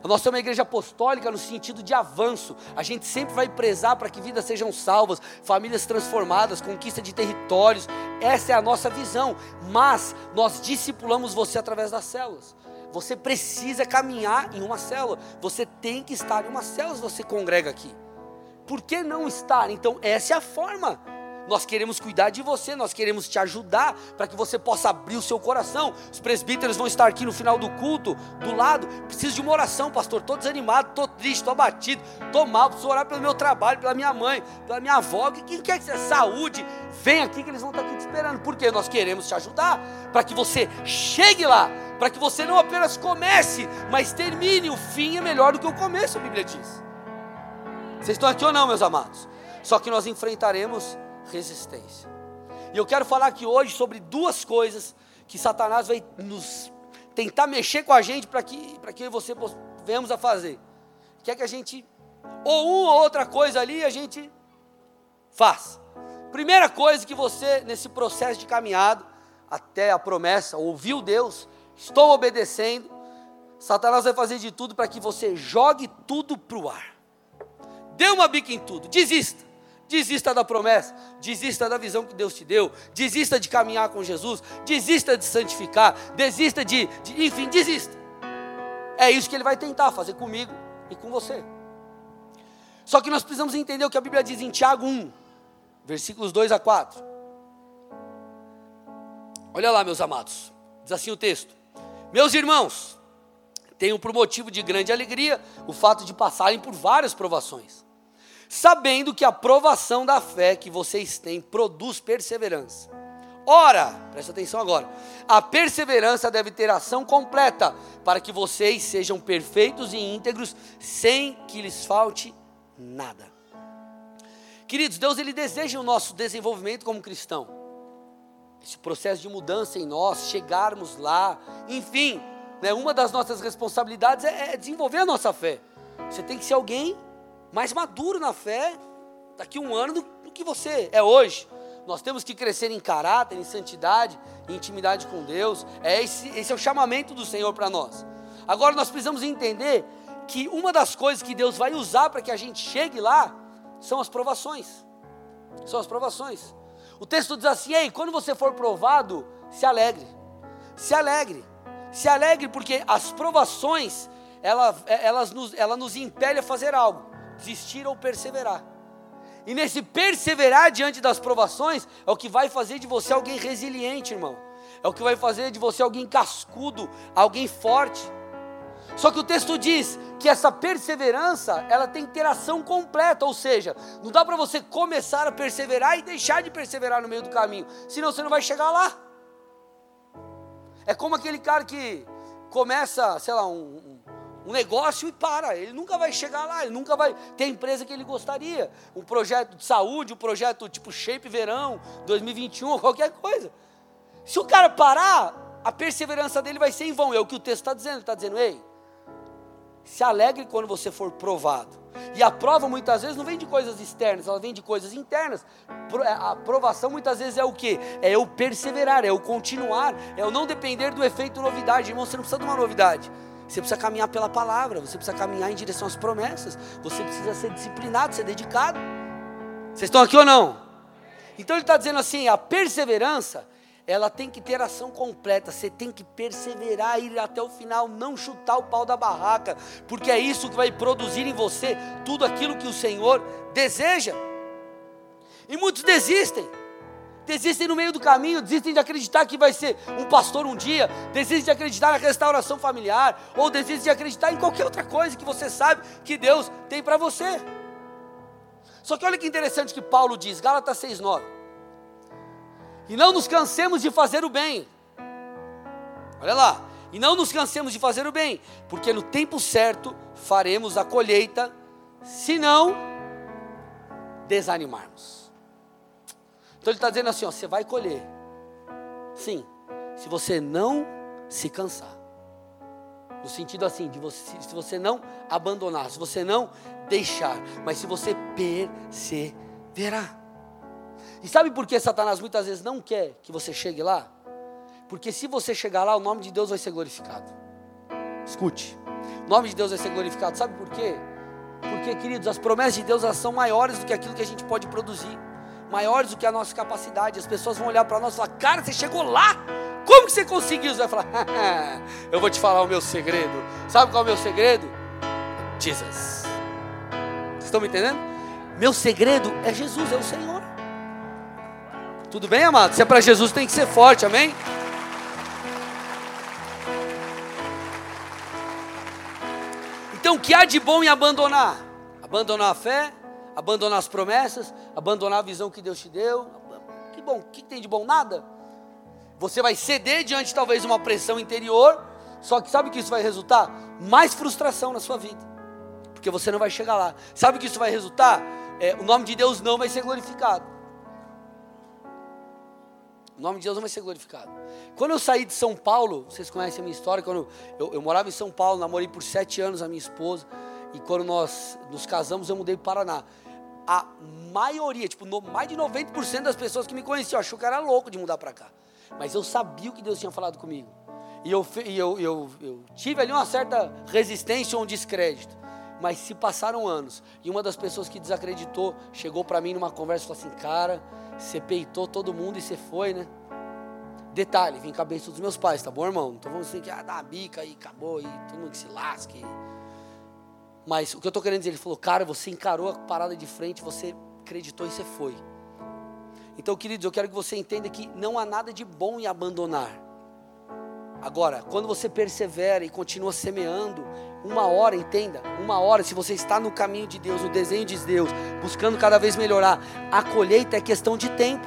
[SPEAKER 1] Nós somos uma igreja apostólica no sentido de avanço. A gente sempre vai prezar para que vidas sejam salvas, famílias transformadas, conquista de territórios. Essa é a nossa visão. Mas nós discipulamos você através das células. Você precisa caminhar em uma célula. Você tem que estar em uma célula se você congrega aqui. Por que não estar? Então, essa é a forma. Nós queremos cuidar de você, nós queremos te ajudar para que você possa abrir o seu coração. Os presbíteros vão estar aqui no final do culto, do lado. Preciso de uma oração, pastor. Estou desanimado, estou triste, estou abatido, estou mal. Preciso orar pelo meu trabalho, pela minha mãe, pela minha avó. Quem quer que seja saúde, vem aqui que eles vão estar aqui te esperando. Porque nós queremos te ajudar para que você chegue lá, para que você não apenas comece, mas termine. O fim é melhor do que o começo, a Bíblia diz. Vocês estão aqui ou não, meus amados? Só que nós enfrentaremos resistência. E eu quero falar aqui hoje sobre duas coisas que Satanás vai nos tentar mexer com a gente para que, que eu e você venhamos a fazer. Quer que a gente, ou uma ou outra coisa ali, a gente faz. Primeira coisa que você, nesse processo de caminhada, até a promessa, ouviu Deus, estou obedecendo, Satanás vai fazer de tudo para que você jogue tudo para o ar. Dê uma bica em tudo, desista. Desista da promessa, desista da visão que Deus te deu, desista de caminhar com Jesus, desista de santificar, desista de, de, enfim, desista. É isso que ele vai tentar fazer comigo e com você. Só que nós precisamos entender o que a Bíblia diz em Tiago 1, versículos 2 a 4. Olha lá, meus amados, diz assim o texto: Meus irmãos, tenham por motivo de grande alegria o fato de passarem por várias provações, sabendo que a provação da fé que vocês têm produz perseverança. Ora, presta atenção agora, a perseverança deve ter ação completa, para que vocês sejam perfeitos e íntegros, sem que lhes falte nada. Queridos, Deus ele deseja o nosso desenvolvimento como cristão. Esse processo de mudança em nós, chegarmos lá, enfim, né, uma das nossas responsabilidades é, é desenvolver a nossa fé. Você tem que ser alguém mais maduro na fé daqui a um ano do, do que você é hoje. Nós temos que crescer em caráter, em santidade, em intimidade com Deus. É esse, esse é o chamamento do Senhor para nós. Agora nós precisamos entender que uma das coisas que Deus vai usar para que a gente chegue lá são as provações. São as provações. O texto diz assim: ei, quando você for provado, se alegre. Se alegre. Se alegre porque as provações, ela, elas nos, ela nos impele a fazer algo, desistir ou perseverar. E nesse perseverar diante das provações é o que vai fazer de você alguém resiliente, irmão. É o que vai fazer de você alguém cascudo, alguém forte. Só que o texto diz que essa perseverança, ela tem que ter ação completa, ou seja, não dá para você começar a perseverar e deixar de perseverar no meio do caminho, senão você não vai chegar lá. É como aquele cara que começa, sei lá, um, um negócio e para. Ele nunca vai chegar lá, ele nunca vai ter a empresa que ele gostaria. Um projeto de saúde, um projeto tipo Shape Verão 2021, qualquer coisa. Se o cara parar, a perseverança dele vai ser em vão. É o que o texto está dizendo. Ele está dizendo, ei, se alegre quando você for provado. E a prova muitas vezes não vem de coisas externas, ela vem de coisas internas. É, a aprovação muitas vezes é o que? É eu perseverar, é eu continuar, é eu não depender do efeito novidade. Irmão, você não precisa de uma novidade. Você precisa caminhar pela palavra, você precisa caminhar em direção às promessas, você precisa ser disciplinado, ser dedicado. Vocês estão aqui ou não? Então ele está dizendo assim: a perseverança, ela tem que ter ação completa, você tem que perseverar, ir até o final, não chutar o pau da barraca, porque é isso que vai produzir em você tudo aquilo que o Senhor deseja. E muitos desistem desistem no meio do caminho, desistem de acreditar que vai ser um pastor um dia, desistem de acreditar na restauração familiar, ou desistem de acreditar em qualquer outra coisa que você sabe que Deus tem para você. Só que olha que interessante que Paulo diz, Gálatas 6,9. E não nos cansemos de fazer o bem. Olha lá. E não nos cansemos de fazer o bem, porque no tempo certo faremos a colheita, se não desanimarmos. Então ele está dizendo assim: ó, você vai colher. Sim, se você não se cansar. No sentido assim, de você, se você não abandonar, se você não deixar, mas se você perseverar. E sabe por que Satanás muitas vezes não quer que você chegue lá? Porque se você chegar lá, o nome de Deus vai ser glorificado. Escute, o nome de Deus vai ser glorificado. Sabe por quê? Porque, queridos, as promessas de Deus são maiores do que aquilo que a gente pode produzir maiores do que a nossa capacidade. As pessoas vão olhar para nós e falar: Cara, você chegou lá? Como que você conseguiu? Você vai falar: Eu vou te falar o meu segredo. Sabe qual é o meu segredo? Jesus. Vocês estão me entendendo? Meu segredo é Jesus, é o Senhor. Tudo bem, amado? Se é para Jesus, tem que ser forte, amém? Então, o que há de bom em abandonar? Abandonar a fé, abandonar as promessas, abandonar a visão que Deus te deu. Que bom, o que tem de bom? Nada. Você vai ceder diante talvez de uma pressão interior, só que sabe que isso vai resultar? Mais frustração na sua vida, porque você não vai chegar lá. Sabe que isso vai resultar? É, o nome de Deus não vai ser glorificado. O nome de Deus não vai ser glorificado. Quando eu saí de São Paulo, vocês conhecem a minha história, quando eu, eu, eu morava em São Paulo, namorei por sete anos a minha esposa, e quando nós nos casamos, eu mudei para o Paraná a maioria, tipo, no, mais de 90% das pessoas que me conheciam achou que era louco de mudar para cá. Mas eu sabia o que Deus tinha falado comigo. E eu, eu, eu, eu tive ali uma certa resistência ou um descrédito. Mas se passaram anos e uma das pessoas que desacreditou chegou para mim numa conversa e falou assim: Cara, você peitou todo mundo e você foi, né? Detalhe, vim com a bênção dos meus pais, tá bom, irmão? Então vamos assim que ah, dá uma bica e acabou, e todo mundo que se lasque. Mas o que eu estou querendo dizer, ele falou, cara, você encarou a parada de frente, você acreditou e você foi. Então, queridos, eu quero que você entenda que não há nada de bom em abandonar. Agora, quando você persevera e continua semeando, uma hora, entenda, uma hora, se você está no caminho de Deus, no desenho de Deus, buscando cada vez melhorar, a colheita é questão de tempo.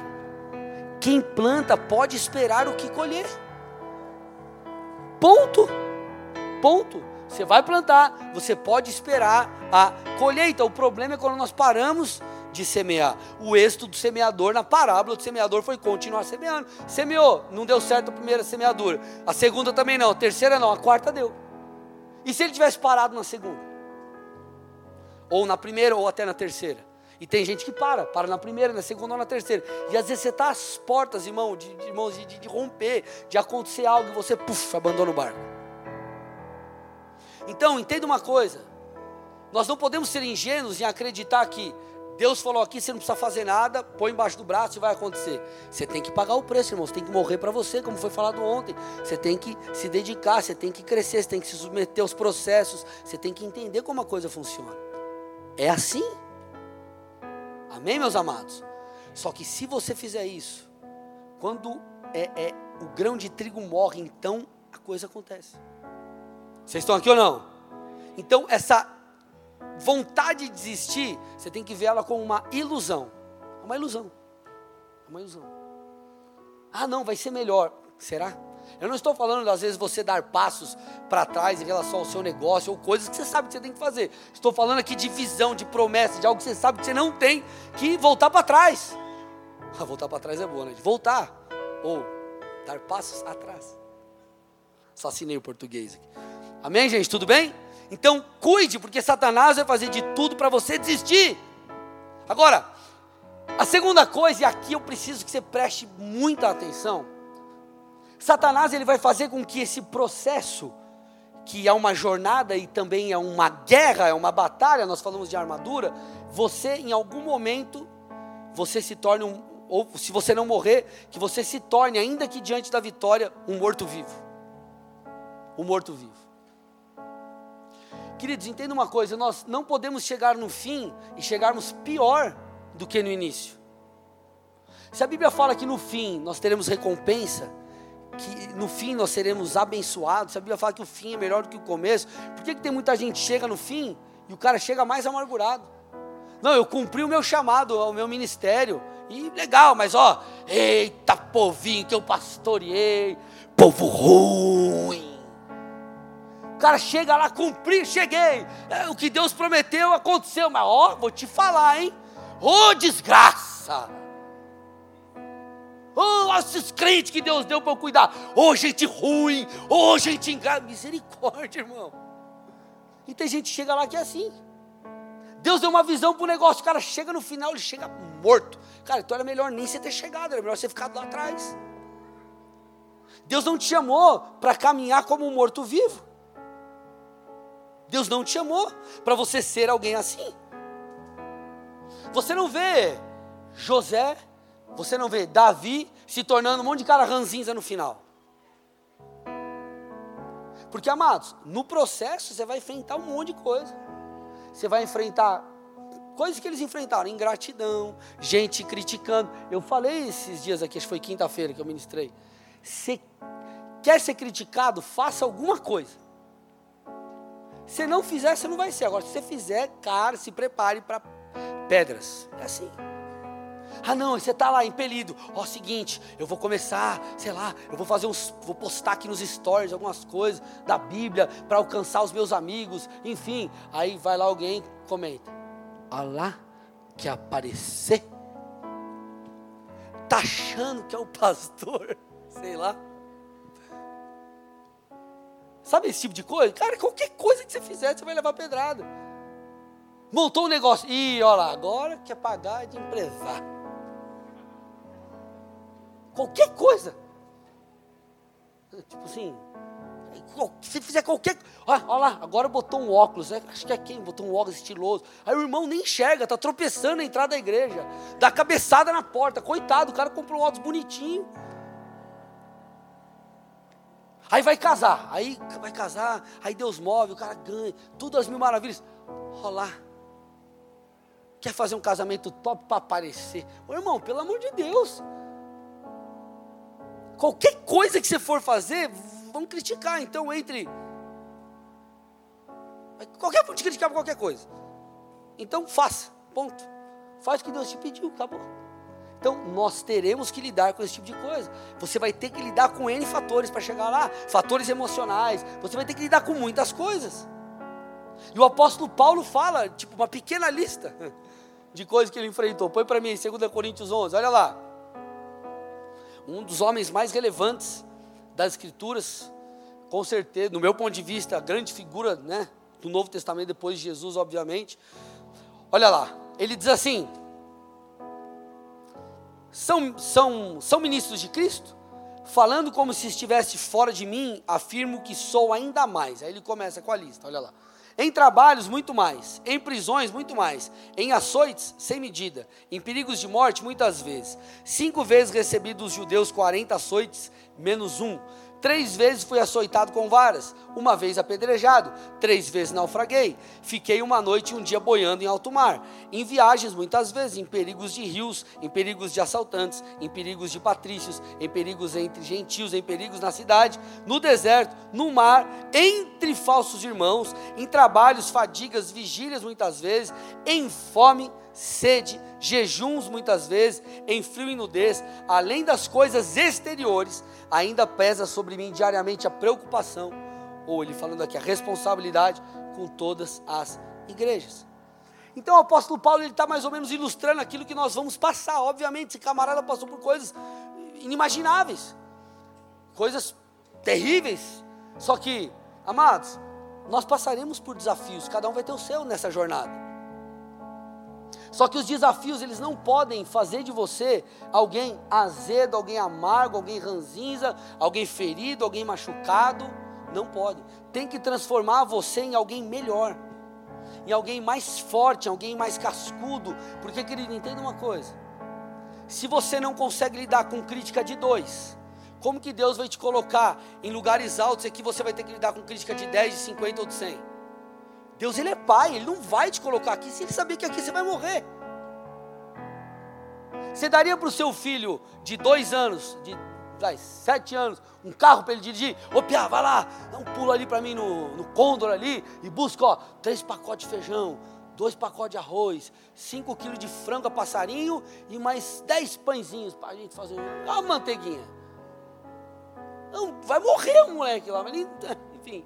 [SPEAKER 1] Quem planta pode esperar o que colher. Ponto. Ponto. Você vai plantar, você pode esperar a colheita. O problema é quando nós paramos de semear. O êxito do semeador na parábola do semeador foi continuar semeando. Semeou, não deu certo a primeira semeadura. A segunda também não, a terceira não, a quarta deu. E se ele tivesse parado na segunda? Ou na primeira, ou até na terceira? E tem gente que para, para na primeira, na segunda ou na terceira. E às vezes você está às portas, irmão, de, de, de, de, romper, de acontecer algo e você, puf, abandona o barco. Então, entenda uma coisa. Nós não podemos ser ingênuos em acreditar que Deus falou aqui, você não precisa fazer nada, põe embaixo do braço e vai acontecer. Você tem que pagar o preço, irmão. Você tem que morrer para você, como foi falado ontem. Você tem que se dedicar, você tem que crescer, você tem que se submeter aos processos, você tem que entender como a coisa funciona. É assim. Amém, meus amados? Só que se você fizer isso, quando é, é o grão de trigo morre, então a coisa acontece. Vocês estão aqui ou não? Então, essa vontade de desistir, você tem que ver ela como uma ilusão. É uma ilusão. É uma ilusão. Ah, não, vai ser melhor. Será? Eu não estou falando, às vezes, você dar passos para trás em relação ao seu negócio ou coisas que você sabe que você tem que fazer. Estou falando aqui de visão, de promessa, de algo que você sabe que você não tem que voltar para trás. Ah, voltar para trás é boa, né? Voltar. Ou dar passos atrás. Assassinei o português aqui. Amém, gente? Tudo bem? Então cuide, porque Satanás vai fazer de tudo para você desistir. Agora, a segunda coisa, e aqui eu preciso que você preste muita atenção. Satanás ele vai fazer com que esse processo, que é uma jornada e também é uma guerra, é uma batalha, nós falamos de armadura, você em algum momento você se torne um, ou se você não morrer, que você se torne, ainda que diante da vitória, um morto-vivo. Um morto-vivo. Queridos, entenda uma coisa: nós não podemos chegar no fim e chegarmos pior do que no início. Se a Bíblia fala que no fim nós teremos recompensa, que no fim nós seremos abençoados, se a Bíblia fala que o fim é melhor do que o começo, por que, que tem muita gente que chega no fim e o cara chega mais amargurado? Não, eu cumpri o meu chamado, o meu ministério, e legal, mas ó, eita povinho que eu pastoreei, povo ruim. O cara chega lá, cumpri, cheguei. É, o que Deus prometeu aconteceu, mas ó, vou te falar, hein? Ô oh, desgraça! Ô oh, esses crentes que Deus deu para eu cuidar. Ô oh, gente ruim, ô oh, gente engana. Misericórdia, irmão. E tem gente que chega lá que é assim. Deus deu uma visão para o negócio, o cara chega no final, ele chega morto. Cara, então era melhor nem você ter chegado, era melhor você ficar lá atrás. Deus não te chamou para caminhar como um morto-vivo. Deus não te chamou para você ser alguém assim. Você não vê José, você não vê Davi se tornando um monte de cara ranzinza no final. Porque, amados, no processo você vai enfrentar um monte de coisa. Você vai enfrentar coisas que eles enfrentaram, ingratidão, gente criticando. Eu falei esses dias aqui, acho que foi quinta-feira que eu ministrei. Você quer ser criticado, faça alguma coisa. Se não fizer, você não vai ser. Agora, se você fizer, cara, se prepare para pedras. É assim. Ah, não, você está lá impelido. Ó, oh, seguinte, eu vou começar, sei lá, eu vou fazer uns, vou postar aqui nos stories algumas coisas da Bíblia para alcançar os meus amigos, enfim. Aí vai lá alguém comenta. Alá que aparecer. Tá achando que é o pastor, sei lá. Sabe esse tipo de coisa? Cara, qualquer coisa que você fizer, você vai levar pedrada. Montou um negócio. Ih, olha lá, agora quer pagar de empresário. Qualquer coisa. Tipo assim, se fizer qualquer. Olha, olha lá, agora botou um óculos. Né? Acho que é quem? Botou um óculos estiloso. Aí o irmão nem enxerga, está tropeçando na entrada da igreja. Dá cabeçada na porta. Coitado, o cara comprou um óculos bonitinho. Aí vai casar, aí vai casar, aí Deus move, o cara ganha, tudo as mil maravilhas. Rolar. Quer fazer um casamento top para aparecer? Ô irmão, pelo amor de Deus. Qualquer coisa que você for fazer, vão criticar. Então, entre. Qualquer um te criticar por qualquer coisa. Então, faça. Ponto. Faz o que Deus te pediu, acabou. Então, nós teremos que lidar com esse tipo de coisa. Você vai ter que lidar com N fatores para chegar lá, fatores emocionais. Você vai ter que lidar com muitas coisas. E o apóstolo Paulo fala, tipo, uma pequena lista de coisas que ele enfrentou. Põe para mim, 2 Coríntios 11, olha lá. Um dos homens mais relevantes das Escrituras, com certeza, no meu ponto de vista, a grande figura né, do Novo Testamento, depois de Jesus, obviamente. Olha lá, ele diz assim: são, são, são ministros de Cristo? Falando como se estivesse fora de mim, afirmo que sou ainda mais. Aí ele começa com a lista, olha lá. Em trabalhos, muito mais. Em prisões, muito mais. Em açoites, sem medida. Em perigos de morte, muitas vezes. Cinco vezes recebi dos judeus 40 açoites, menos um. Três vezes fui açoitado com varas, uma vez apedrejado, três vezes naufraguei. Fiquei uma noite e um dia boiando em alto mar. Em viagens, muitas vezes, em perigos de rios, em perigos de assaltantes, em perigos de patrícios, em perigos entre gentios, em perigos na cidade, no deserto, no mar, entre falsos irmãos, em trabalhos, fadigas, vigílias, muitas vezes, em fome, sede, jejuns muitas vezes, em frio e nudez, além das coisas exteriores, ainda pesa sobre mim diariamente a preocupação, ou ele falando aqui, a responsabilidade com todas as igrejas. Então o apóstolo Paulo ele está mais ou menos ilustrando aquilo que nós vamos passar. Obviamente, esse camarada passou por coisas inimagináveis, coisas terríveis. Só que, amados, nós passaremos por desafios, cada um vai ter o seu nessa jornada. Só que os desafios, eles não podem fazer de você alguém azedo, alguém amargo, alguém ranzinza, alguém ferido, alguém machucado. Não pode. Tem que transformar você em alguém melhor, em alguém mais forte, alguém mais cascudo. Porque, querido, entenda uma coisa: se você não consegue lidar com crítica de dois, como que Deus vai te colocar em lugares altos e aqui você vai ter que lidar com crítica de 10, de 50 ou de 100? Deus ele é pai, ele não vai te colocar aqui se ele saber que aqui você vai morrer. Você daria para o seu filho de dois anos, de vai, sete anos, um carro para ele dirigir? Ô Pia, vai lá, dá um pulo ali para mim no, no Condor ali e busca ó, três pacotes de feijão, dois pacotes de arroz, cinco quilos de frango a passarinho e mais dez pãezinhos para a gente fazer uma manteiguinha. Não, vai morrer o moleque lá, mas enfim.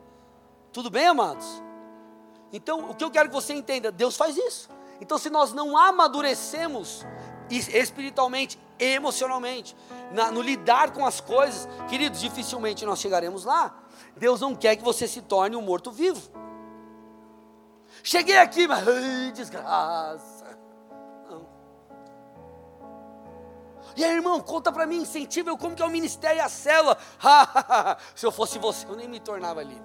[SPEAKER 1] Tudo bem, amados? Então, o que eu quero que você entenda, Deus faz isso. Então, se nós não amadurecemos espiritualmente, emocionalmente, na, no lidar com as coisas, queridos, dificilmente nós chegaremos lá. Deus não quer que você se torne um morto-vivo. Cheguei aqui, mas ai, desgraça. Não. E aí, irmão, conta para mim, incentiva como que é o ministério e a célula. Se eu fosse você, eu nem me tornava ali.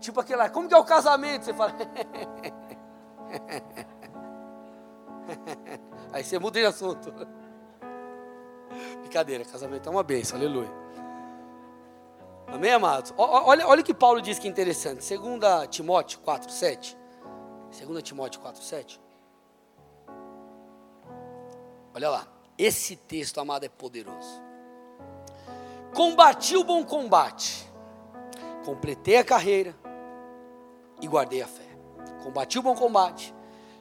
[SPEAKER 1] Tipo aquele como que é o casamento? Você fala. Aí você muda de assunto. Brincadeira, casamento é uma benção, aleluia. Amém, amados? Olha, olha o que Paulo diz que é interessante. 2 Timóteo 4, 7. 2 Timóteo 4, 7. Olha lá. Esse texto, amado, é poderoso. Combati o bom combate. Completei a carreira e guardei a fé. Combati o bom combate,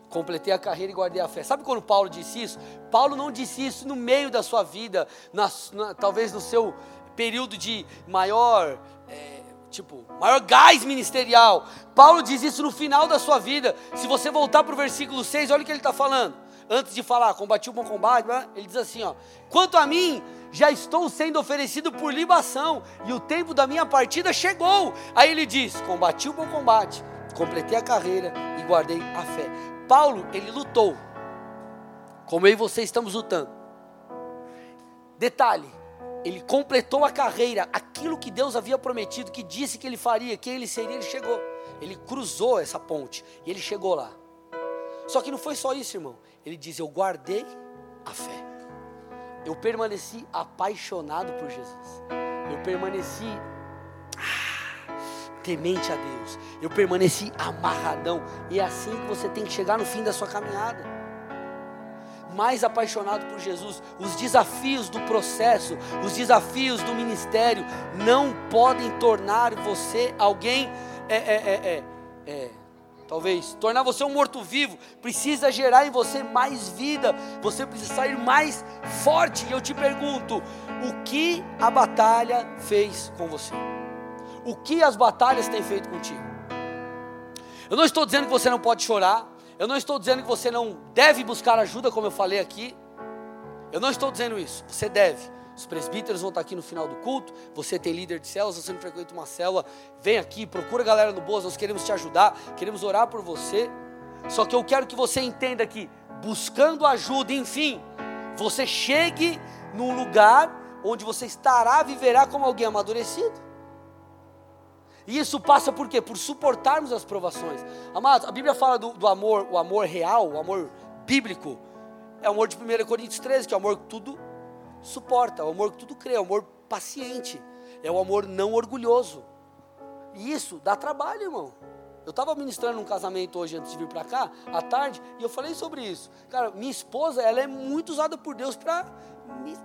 [SPEAKER 1] completei a carreira e guardei a fé. Sabe quando Paulo disse isso? Paulo não disse isso no meio da sua vida, na, na, talvez no seu período de maior, é, tipo, maior gás ministerial. Paulo diz isso no final da sua vida. Se você voltar para o versículo 6, olha o que ele está falando. Antes de falar, combati o bom combate, ele diz assim: ó, quanto a mim, já estou sendo oferecido por libação, e o tempo da minha partida chegou. Aí ele diz: combati o bom combate, completei a carreira e guardei a fé. Paulo, ele lutou, como eu e você estamos lutando. Detalhe, ele completou a carreira, aquilo que Deus havia prometido, que disse que ele faria, quem ele seria, ele chegou. Ele cruzou essa ponte e ele chegou lá. Só que não foi só isso, irmão. Ele diz: Eu guardei a fé eu permaneci apaixonado por Jesus. Eu permaneci ah, temente a Deus. Eu permaneci amarradão. E é assim que você tem que chegar no fim da sua caminhada. mais apaixonado por Jesus. Os desafios do processo, os desafios do ministério não podem tornar você alguém é, é, é, é, é talvez tornar você um morto-vivo, precisa gerar em você mais vida, você precisa sair mais forte. E eu te pergunto: o que a batalha fez com você? O que as batalhas têm feito contigo? Eu não estou dizendo que você não pode chorar, eu não estou dizendo que você não deve buscar ajuda, como eu falei aqui. Eu não estou dizendo isso, você deve. Os presbíteros vão estar aqui no final do culto. Você tem líder de células, você não frequenta uma célula, vem aqui, procura a galera no Boas, nós queremos te ajudar, queremos orar por você. Só que eu quero que você entenda que, buscando ajuda, enfim, você chegue num lugar onde você estará, viverá como alguém amadurecido. E isso passa por quê? Por suportarmos as provações. Amados, a Bíblia fala do, do amor, o amor real, o amor bíblico. É o amor de 1 Coríntios 13, que é o amor que tudo suporta, o amor que tudo crê, o amor paciente, é o amor não orgulhoso. E isso dá trabalho, irmão. Eu estava ministrando um casamento hoje antes de vir para cá, à tarde, e eu falei sobre isso. Cara, minha esposa, ela é muito usada por Deus para me,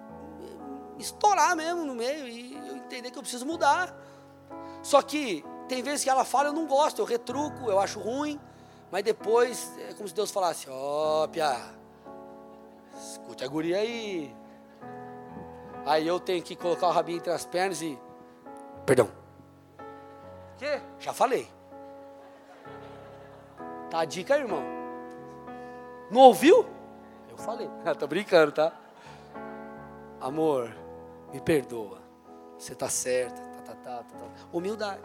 [SPEAKER 1] me, estourar mesmo no meio e eu entender que eu preciso mudar. Só que tem vezes que ela fala, eu não gosto, eu retruco, eu acho ruim, mas depois é como se Deus falasse: Ó, oh, Pia, escute a guria aí, Aí eu tenho que colocar o rabinho entre as pernas e. Perdão. Que? Já falei. Tá a dica irmão. Não ouviu? Eu falei. Tô brincando, tá? Amor, me perdoa. Você tá certa. Tá, tá, tá, tá, tá. Humildade.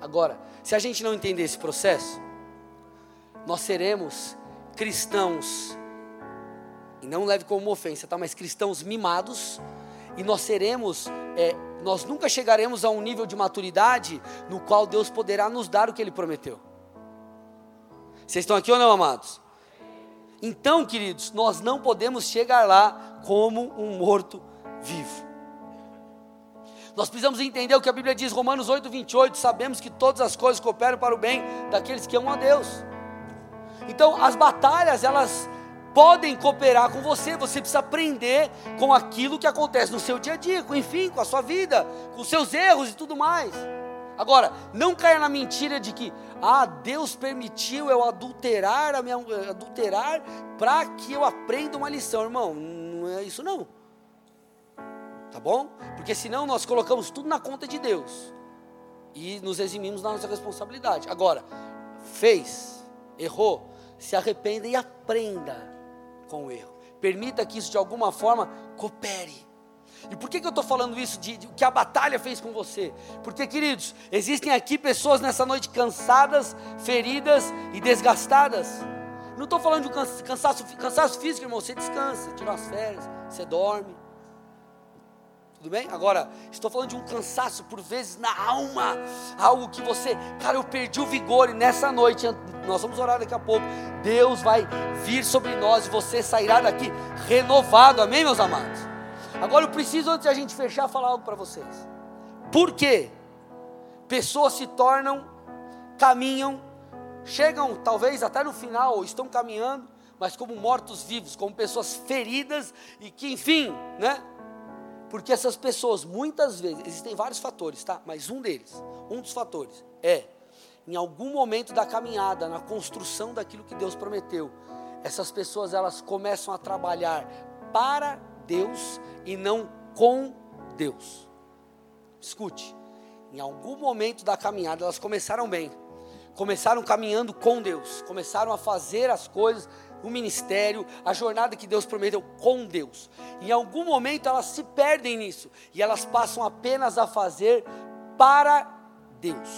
[SPEAKER 1] Agora, se a gente não entender esse processo, nós seremos cristãos, e não leve como ofensa, tá? Mas cristãos mimados e nós seremos, é, nós nunca chegaremos a um nível de maturidade no qual Deus poderá nos dar o que Ele prometeu. Vocês estão aqui ou não, amados? Então, queridos, nós não podemos chegar lá como um morto vivo. Nós precisamos entender o que a Bíblia diz, Romanos 8, 28. Sabemos que todas as coisas cooperam para o bem daqueles que amam a Deus. Então, as batalhas, elas podem cooperar com você. Você precisa aprender com aquilo que acontece no seu dia a dia, com, enfim, com a sua vida, com os seus erros e tudo mais. Agora, não caia na mentira de que, ah, Deus permitiu eu adulterar, a minha, adulterar para que eu aprenda uma lição. Irmão, não é isso não. Tá bom? Porque senão nós colocamos tudo na conta de Deus e nos eximimos da nossa responsabilidade. Agora, fez, errou, se arrependa e aprenda com o erro. Permita que isso de alguma forma coopere. E por que, que eu estou falando isso de, de, que a batalha fez com você? Porque, queridos, existem aqui pessoas nessa noite cansadas, feridas e desgastadas. Não estou falando de cansaço, cansaço físico, irmão. Você descansa, tira as férias, você dorme. Tudo bem? Agora, estou falando de um cansaço por vezes na alma, algo que você, cara, eu perdi o vigor e nessa noite, nós vamos orar daqui a pouco, Deus vai vir sobre nós e você sairá daqui renovado, amém, meus amados? Agora eu preciso, antes de a gente fechar, falar algo para vocês. Por quê? Pessoas se tornam, caminham, chegam talvez até no final, ou estão caminhando, mas como mortos-vivos, como pessoas feridas e que, enfim, né? Porque essas pessoas, muitas vezes, existem vários fatores, tá? Mas um deles, um dos fatores, é, em algum momento da caminhada, na construção daquilo que Deus prometeu, essas pessoas elas começam a trabalhar para Deus e não com Deus. Escute, em algum momento da caminhada elas começaram bem, começaram caminhando com Deus, começaram a fazer as coisas o ministério, a jornada que Deus prometeu com Deus. Em algum momento elas se perdem nisso e elas passam apenas a fazer para Deus.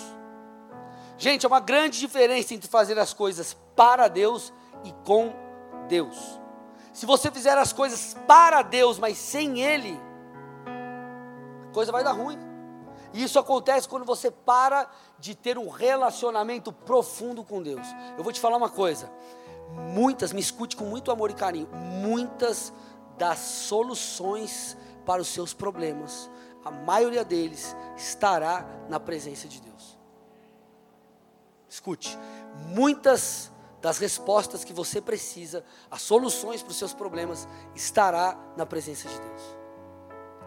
[SPEAKER 1] Gente, é uma grande diferença entre fazer as coisas para Deus e com Deus. Se você fizer as coisas para Deus, mas sem Ele, a coisa vai dar ruim. E isso acontece quando você para de ter um relacionamento profundo com Deus. Eu vou te falar uma coisa: muitas, me escute com muito amor e carinho, muitas das soluções para os seus problemas, a maioria deles estará na presença de Deus. Escute, muitas das respostas que você precisa, as soluções para os seus problemas, estará na presença de Deus.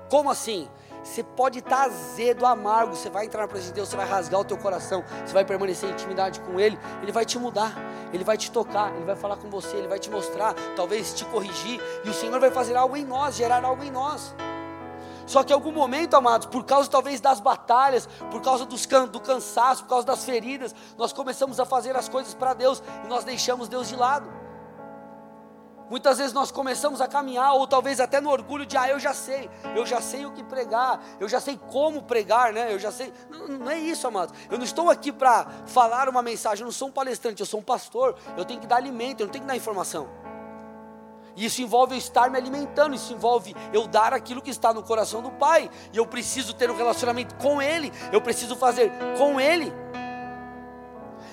[SPEAKER 1] Como assim? Você pode estar azedo, amargo, você vai entrar na presença de Deus, você vai rasgar o teu coração, você vai permanecer em intimidade com Ele, Ele vai te mudar, Ele vai te tocar, Ele vai falar com você, Ele vai te mostrar, talvez te corrigir, e o Senhor vai fazer algo em nós, gerar algo em nós. Só que em algum momento, amados, por causa talvez das batalhas, por causa can do cansaço, por causa das feridas, nós começamos a fazer as coisas para Deus e nós deixamos Deus de lado. Muitas vezes nós começamos a caminhar, ou talvez até no orgulho de, ah, eu já sei, eu já sei o que pregar, eu já sei como pregar, né? Eu já sei. Não, não é isso, amados. Eu não estou aqui para falar uma mensagem, eu não sou um palestrante, eu sou um pastor. Eu tenho que dar alimento, eu não tenho que dar informação. Isso envolve eu estar me alimentando, isso envolve eu dar aquilo que está no coração do Pai. E eu preciso ter um relacionamento com Ele, eu preciso fazer com Ele.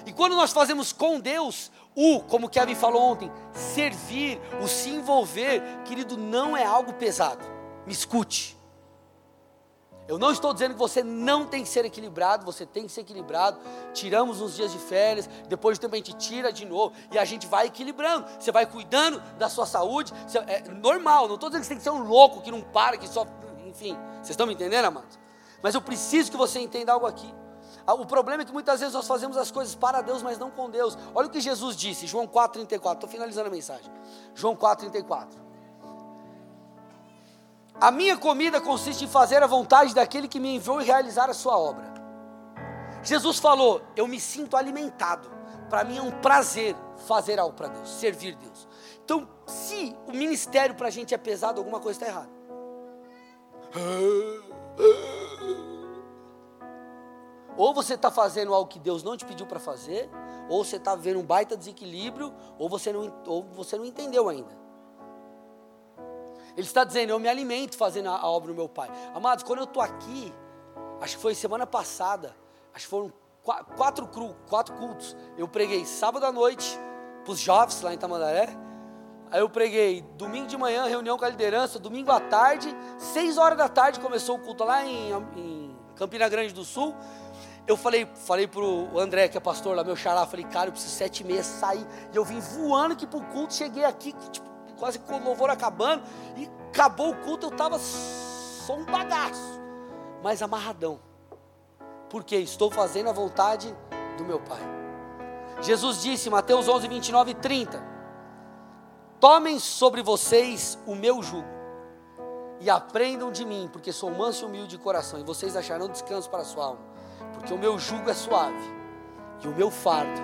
[SPEAKER 1] E quando nós fazemos com Deus, o, como Kevin falou ontem, servir, o se envolver, querido, não é algo pesado. Me escute. Eu não estou dizendo que você não tem que ser equilibrado, você tem que ser equilibrado. Tiramos uns dias de férias, depois de tempo a gente tira de novo e a gente vai equilibrando. Você vai cuidando da sua saúde, é normal. Não estou dizendo que você tem que ser um louco que não para, que só. Enfim, vocês estão me entendendo, amados? Mas eu preciso que você entenda algo aqui. Ah, o problema é que muitas vezes nós fazemos as coisas para Deus, mas não com Deus. Olha o que Jesus disse, João 4,34. Estou finalizando a mensagem. João 4,34. A minha comida consiste em fazer a vontade daquele que me enviou e realizar a sua obra. Jesus falou: Eu me sinto alimentado. Para mim é um prazer fazer algo para Deus, servir Deus. Então, se o ministério para a gente é pesado, alguma coisa está errada. Ou você está fazendo algo que Deus não te pediu para fazer, ou você está vendo um baita desequilíbrio, ou você não, ou você não entendeu ainda. Ele está dizendo: Eu me alimento fazendo a, obra do meu Pai. Amados, quando eu estou aqui, acho que foi semana passada, acho que foram quatro, quatro cultos. Eu preguei sábado à noite para os jovens lá em Tamandaré. Aí eu preguei domingo de manhã, reunião com a liderança, domingo à tarde, seis horas da tarde começou o culto lá em, em Campina Grande do Sul. Eu falei, falei pro André, que é pastor lá, meu xará, falei, cara, eu preciso sete meia sair. E eu vim voando aqui pro culto, cheguei aqui, tipo, quase com o louvor acabando, e acabou o culto, eu estava só um bagaço, mas amarradão, porque estou fazendo a vontade do meu Pai. Jesus disse, Mateus 11, 29 e 30: Tomem sobre vocês o meu jugo e aprendam de mim, porque sou manso e humilde de coração, e vocês acharão descanso para a sua alma, porque o meu jugo é suave e o meu fardo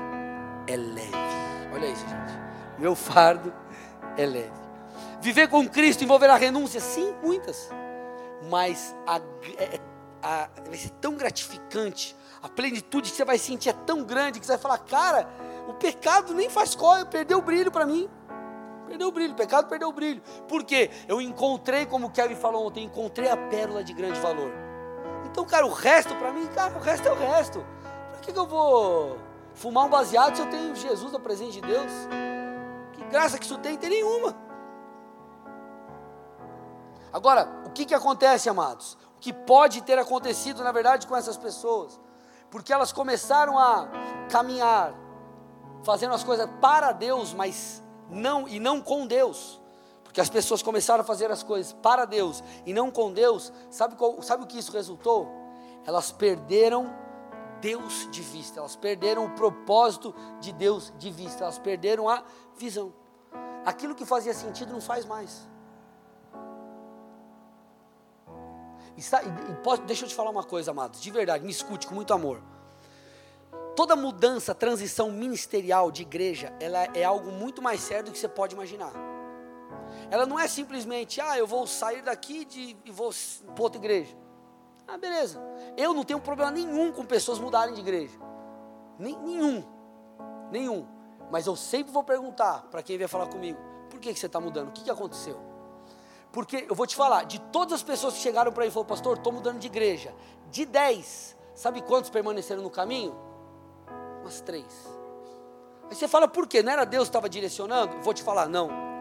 [SPEAKER 1] é leve. Olha isso, gente. Meu fardo é leve. Viver com Cristo envolverá renúncia? Sim, muitas. Mas a, é, a, vai ser tão gratificante. A plenitude que você vai sentir é tão grande que você vai falar, cara, o pecado nem faz código, perdeu o brilho para mim. Perdeu o brilho, o pecado perdeu o brilho. Por quê? Eu encontrei, como o Kevin falou ontem, encontrei a pérola de grande valor. Então, cara, o resto para mim, cara, o resto é o resto. Por que, que eu vou fumar um baseado se eu tenho Jesus, a presença de Deus? graça que isso tem, tem nenhuma. Agora, o que, que acontece, amados? O que pode ter acontecido, na verdade, com essas pessoas? Porque elas começaram a caminhar, fazendo as coisas para Deus, mas não e não com Deus. Porque as pessoas começaram a fazer as coisas para Deus e não com Deus. Sabe, qual, sabe o que isso resultou? Elas perderam Deus de vista, elas perderam o propósito de Deus de vista, elas perderam a visão aquilo que fazia sentido não faz mais. E, e pode, deixa eu te falar uma coisa, amados, de verdade, me escute com muito amor. Toda mudança, transição ministerial de igreja, ela é algo muito mais sério do que você pode imaginar. Ela não é simplesmente, ah, eu vou sair daqui de, e vou para outra igreja. Ah, beleza. Eu não tenho problema nenhum com pessoas mudarem de igreja. Nem, nenhum. Nenhum. Mas eu sempre vou perguntar para quem vier falar comigo: por que, que você está mudando? O que, que aconteceu? Porque eu vou te falar: de todas as pessoas que chegaram para mim e falaram, pastor, estou mudando de igreja. De dez, sabe quantos permaneceram no caminho? Umas três. Aí você fala, por quê? Não era Deus que estava direcionando? Vou te falar, não.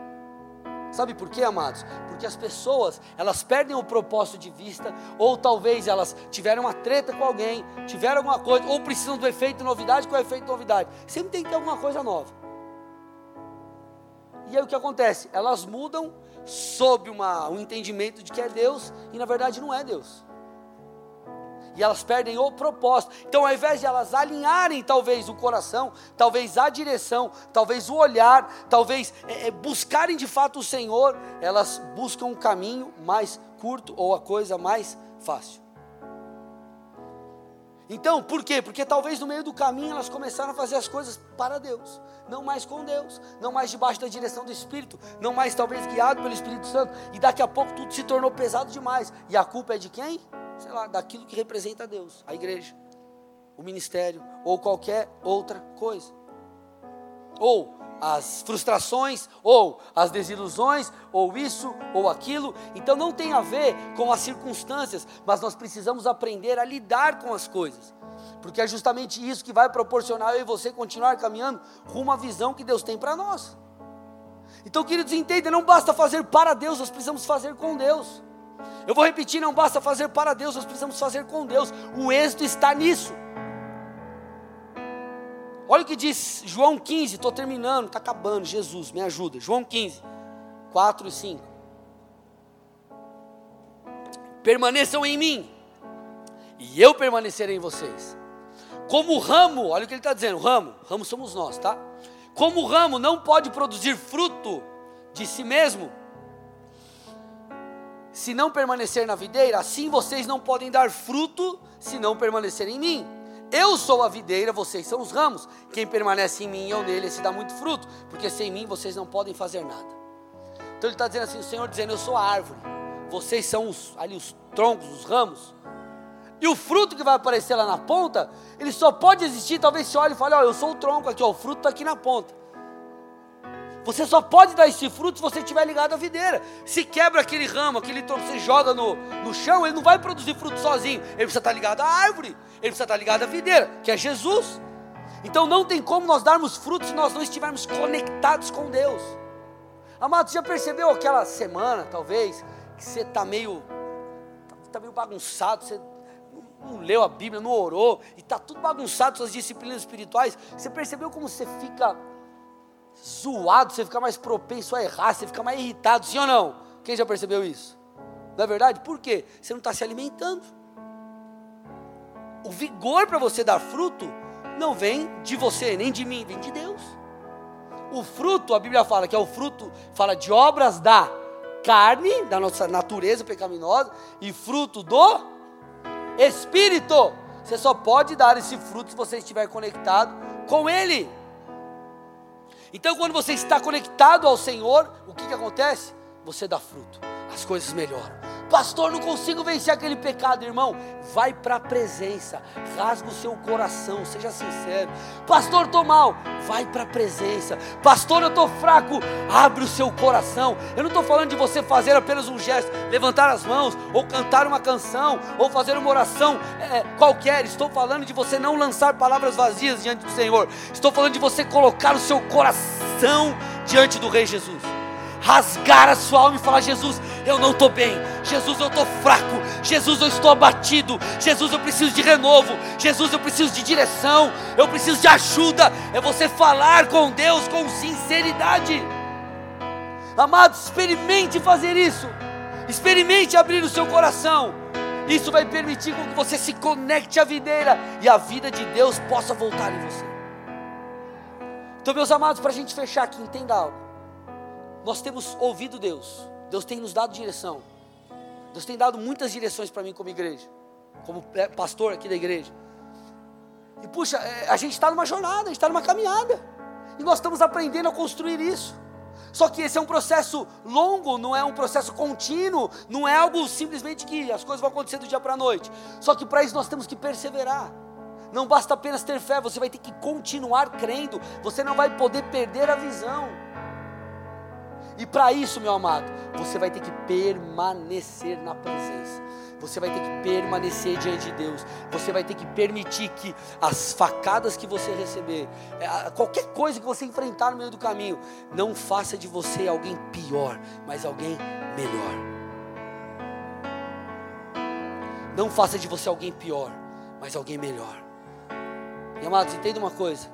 [SPEAKER 1] Sabe por quê, amados? Porque as pessoas, elas perdem o propósito de vista, ou talvez elas tiveram uma treta com alguém, tiveram alguma coisa, ou precisam do efeito novidade com o efeito novidade. Sempre tem que ter alguma coisa nova. E aí o que acontece? Elas mudam sob uma, um entendimento de que é Deus e na verdade não é Deus. E elas perdem o propósito. Então, ao invés de elas alinharem talvez o coração, talvez a direção, talvez o olhar, talvez é, é, buscarem de fato o Senhor, elas buscam um caminho mais curto ou a coisa mais fácil. Então, por quê? Porque talvez no meio do caminho elas começaram a fazer as coisas para Deus, não mais com Deus, não mais debaixo da direção do Espírito, não mais talvez guiado pelo Espírito Santo, e daqui a pouco tudo se tornou pesado demais. E a culpa é de quem? Sei lá, daquilo que representa Deus, a igreja, o ministério ou qualquer outra coisa. Ou as frustrações, ou as desilusões, ou isso, ou aquilo. Então não tem a ver com as circunstâncias, mas nós precisamos aprender a lidar com as coisas. Porque é justamente isso que vai proporcionar eu e você continuar caminhando rumo à visão que Deus tem para nós. Então, queridos, entendem, não basta fazer para Deus, nós precisamos fazer com Deus. Eu vou repetir, não basta fazer para Deus, nós precisamos fazer com Deus. O êxito está nisso. Olha o que diz João 15, estou terminando, está acabando. Jesus, me ajuda. João 15, 4 e 5. Permaneçam em mim, e eu permanecerei em vocês. Como o ramo, olha o que ele está dizendo: ramo, ramo somos nós, tá? Como o ramo não pode produzir fruto de si mesmo, se não permanecer na videira, assim vocês não podem dar fruto se não permanecerem em mim. Eu sou a videira, vocês são os ramos. Quem permanece em mim e eu nele, esse dá muito fruto, porque sem mim vocês não podem fazer nada. Então ele está dizendo assim: o Senhor dizendo, eu sou a árvore, vocês são os, ali os troncos, os ramos. E o fruto que vai aparecer lá na ponta, ele só pode existir, talvez se olhe e fale, ó, eu sou o tronco aqui, ó, o fruto está aqui na ponta. Você só pode dar esse fruto se você estiver ligado à videira. Se quebra aquele ramo, aquele tronco, você joga no, no chão, ele não vai produzir fruto sozinho. Ele precisa estar ligado à árvore, ele precisa estar ligado à videira, que é Jesus. Então não tem como nós darmos frutos se nós não estivermos conectados com Deus. Amado, você já percebeu aquela semana, talvez, que você está meio, tá meio bagunçado, você não leu a Bíblia, não orou, e está tudo bagunçado, suas disciplinas espirituais. Você percebeu como você fica zoado, você fica mais propenso a errar, você fica mais irritado, sim ou não? Quem já percebeu isso? Não é verdade? Por quê? Você não está se alimentando. O vigor para você dar fruto não vem de você, nem de mim, vem de Deus. O fruto, a Bíblia fala que é o fruto, fala de obras da carne, da nossa natureza pecaminosa, e fruto do Espírito. Você só pode dar esse fruto se você estiver conectado com Ele. Então, quando você está conectado ao Senhor, o que, que acontece? Você dá fruto, as coisas melhoram. Pastor, não consigo vencer aquele pecado, irmão. Vai para a presença, rasga o seu coração, seja sincero. Pastor, estou mal, vai para a presença. Pastor, eu estou fraco, abre o seu coração. Eu não estou falando de você fazer apenas um gesto, levantar as mãos, ou cantar uma canção, ou fazer uma oração é, qualquer. Estou falando de você não lançar palavras vazias diante do Senhor. Estou falando de você colocar o seu coração diante do Rei Jesus rasgar a sua alma e falar: Jesus, eu não estou bem, Jesus, eu estou fraco, Jesus, eu estou abatido, Jesus, eu preciso de renovo, Jesus, eu preciso de direção, eu preciso de ajuda. É você falar com Deus com sinceridade. Amado, experimente fazer isso, experimente abrir o seu coração. Isso vai permitir que você se conecte à videira e a vida de Deus possa voltar em você. Então, meus amados, para a gente fechar aqui, entenda algo nós temos ouvido Deus, Deus tem nos dado direção, Deus tem dado muitas direções para mim como igreja, como pastor aqui da igreja. E puxa, é, a gente está numa jornada, a gente está numa caminhada, e nós estamos aprendendo a construir isso. Só que esse é um processo longo, não é um processo contínuo, não é algo simplesmente que as coisas vão acontecer do dia para a noite. Só que para isso nós temos que perseverar. Não basta apenas ter fé, você vai ter que continuar crendo, você não vai poder perder a visão. E para isso, meu amado, você vai ter que permanecer na presença. Você vai ter que permanecer diante de Deus. Você vai ter que permitir que as facadas que você receber, é, qualquer coisa que você enfrentar no meio do caminho, não faça de você alguém pior, mas alguém melhor. Não faça de você alguém pior, mas alguém melhor. E amados, entenda uma coisa: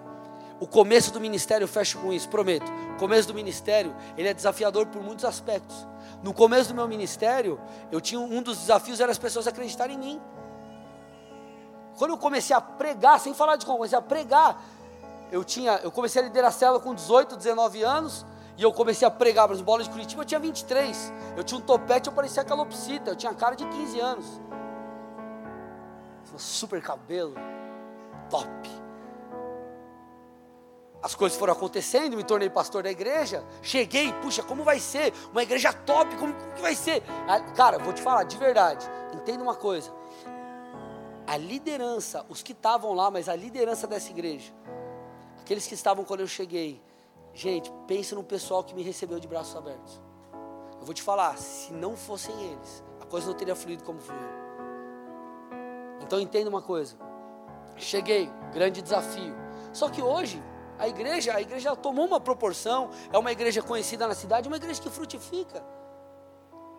[SPEAKER 1] o começo do ministério, eu fecho com isso, prometo. O começo do ministério, ele é desafiador por muitos aspectos. No começo do meu ministério, eu tinha um dos desafios era as pessoas acreditarem em mim. Quando eu comecei a pregar, sem falar de como, comecei a pregar, eu tinha, eu comecei a liderar a célula com 18, 19 anos, e eu comecei a pregar para as bolas de Curitiba, eu tinha 23. Eu tinha um topete, eu parecia calopsita, eu tinha cara de 15 anos. Super cabelo, top. As coisas foram acontecendo, me tornei pastor da igreja. Cheguei, puxa, como vai ser? Uma igreja top, como, como que vai ser? Cara, vou te falar de verdade. Entenda uma coisa. A liderança, os que estavam lá, mas a liderança dessa igreja, aqueles que estavam quando eu cheguei, gente, pensa no pessoal que me recebeu de braços abertos. Eu vou te falar, se não fossem eles, a coisa não teria fluído como fluiu. Então entenda uma coisa. Cheguei, grande desafio. Só que hoje a igreja, a igreja tomou uma proporção, é uma igreja conhecida na cidade, uma igreja que frutifica.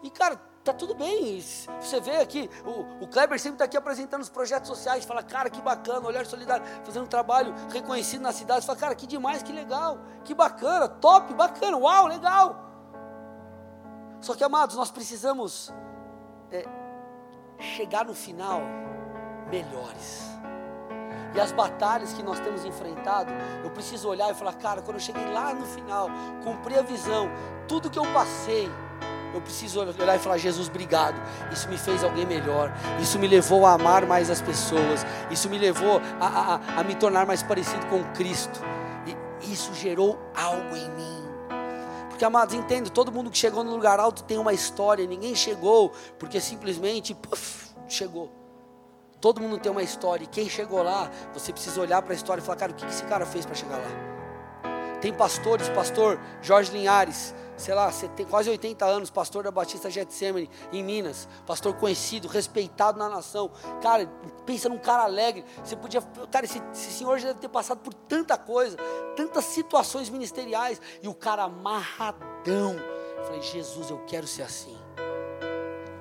[SPEAKER 1] E cara, tá tudo bem. Você vê aqui, o, o Kleber sempre está aqui apresentando os projetos sociais, fala, cara, que bacana, olhar solidário, fazendo um trabalho reconhecido na cidade. Fala, cara, que demais, que legal, que bacana, top, bacana, uau, legal. Só que, amados, nós precisamos é, chegar no final melhores. E as batalhas que nós temos enfrentado, eu preciso olhar e falar, cara, quando eu cheguei lá no final, cumpri a visão, tudo que eu passei, eu preciso olhar e falar: Jesus, obrigado. Isso me fez alguém melhor. Isso me levou a amar mais as pessoas. Isso me levou a, a, a me tornar mais parecido com Cristo. E isso gerou algo em mim. Porque, amados, entendo: todo mundo que chegou no lugar alto tem uma história. Ninguém chegou porque simplesmente puff, chegou. Todo mundo tem uma história. E quem chegou lá, você precisa olhar para a história e falar: cara, o que esse cara fez para chegar lá? Tem pastores, pastor Jorge Linhares, sei lá, tem quase 80 anos, pastor da Batista Getsemane, em Minas, pastor conhecido, respeitado na nação. Cara, pensa num cara alegre. Você podia, cara, esse, esse senhor já deve ter passado por tanta coisa, tantas situações ministeriais, e o cara amarradão. Eu falei, Jesus, eu quero ser assim.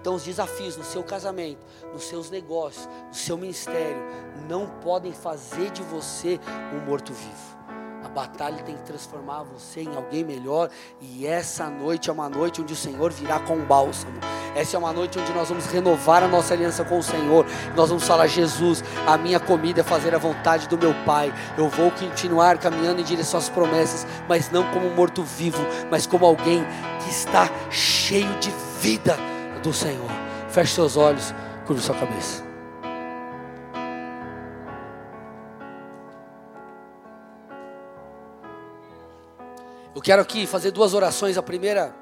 [SPEAKER 1] Então, os desafios no seu casamento, nos seus negócios, no seu ministério, não podem fazer de você um morto-vivo. A batalha tem que transformar você em alguém melhor. E essa noite é uma noite onde o Senhor virá com bálsamo. Essa é uma noite onde nós vamos renovar a nossa aliança com o Senhor. Nós vamos falar: Jesus, a minha comida é fazer a vontade do meu Pai. Eu vou continuar caminhando em direção às promessas, mas não como morto-vivo, mas como alguém que está cheio de vida do Senhor. Feche seus olhos, curva sua cabeça. Eu quero aqui fazer duas orações. A primeira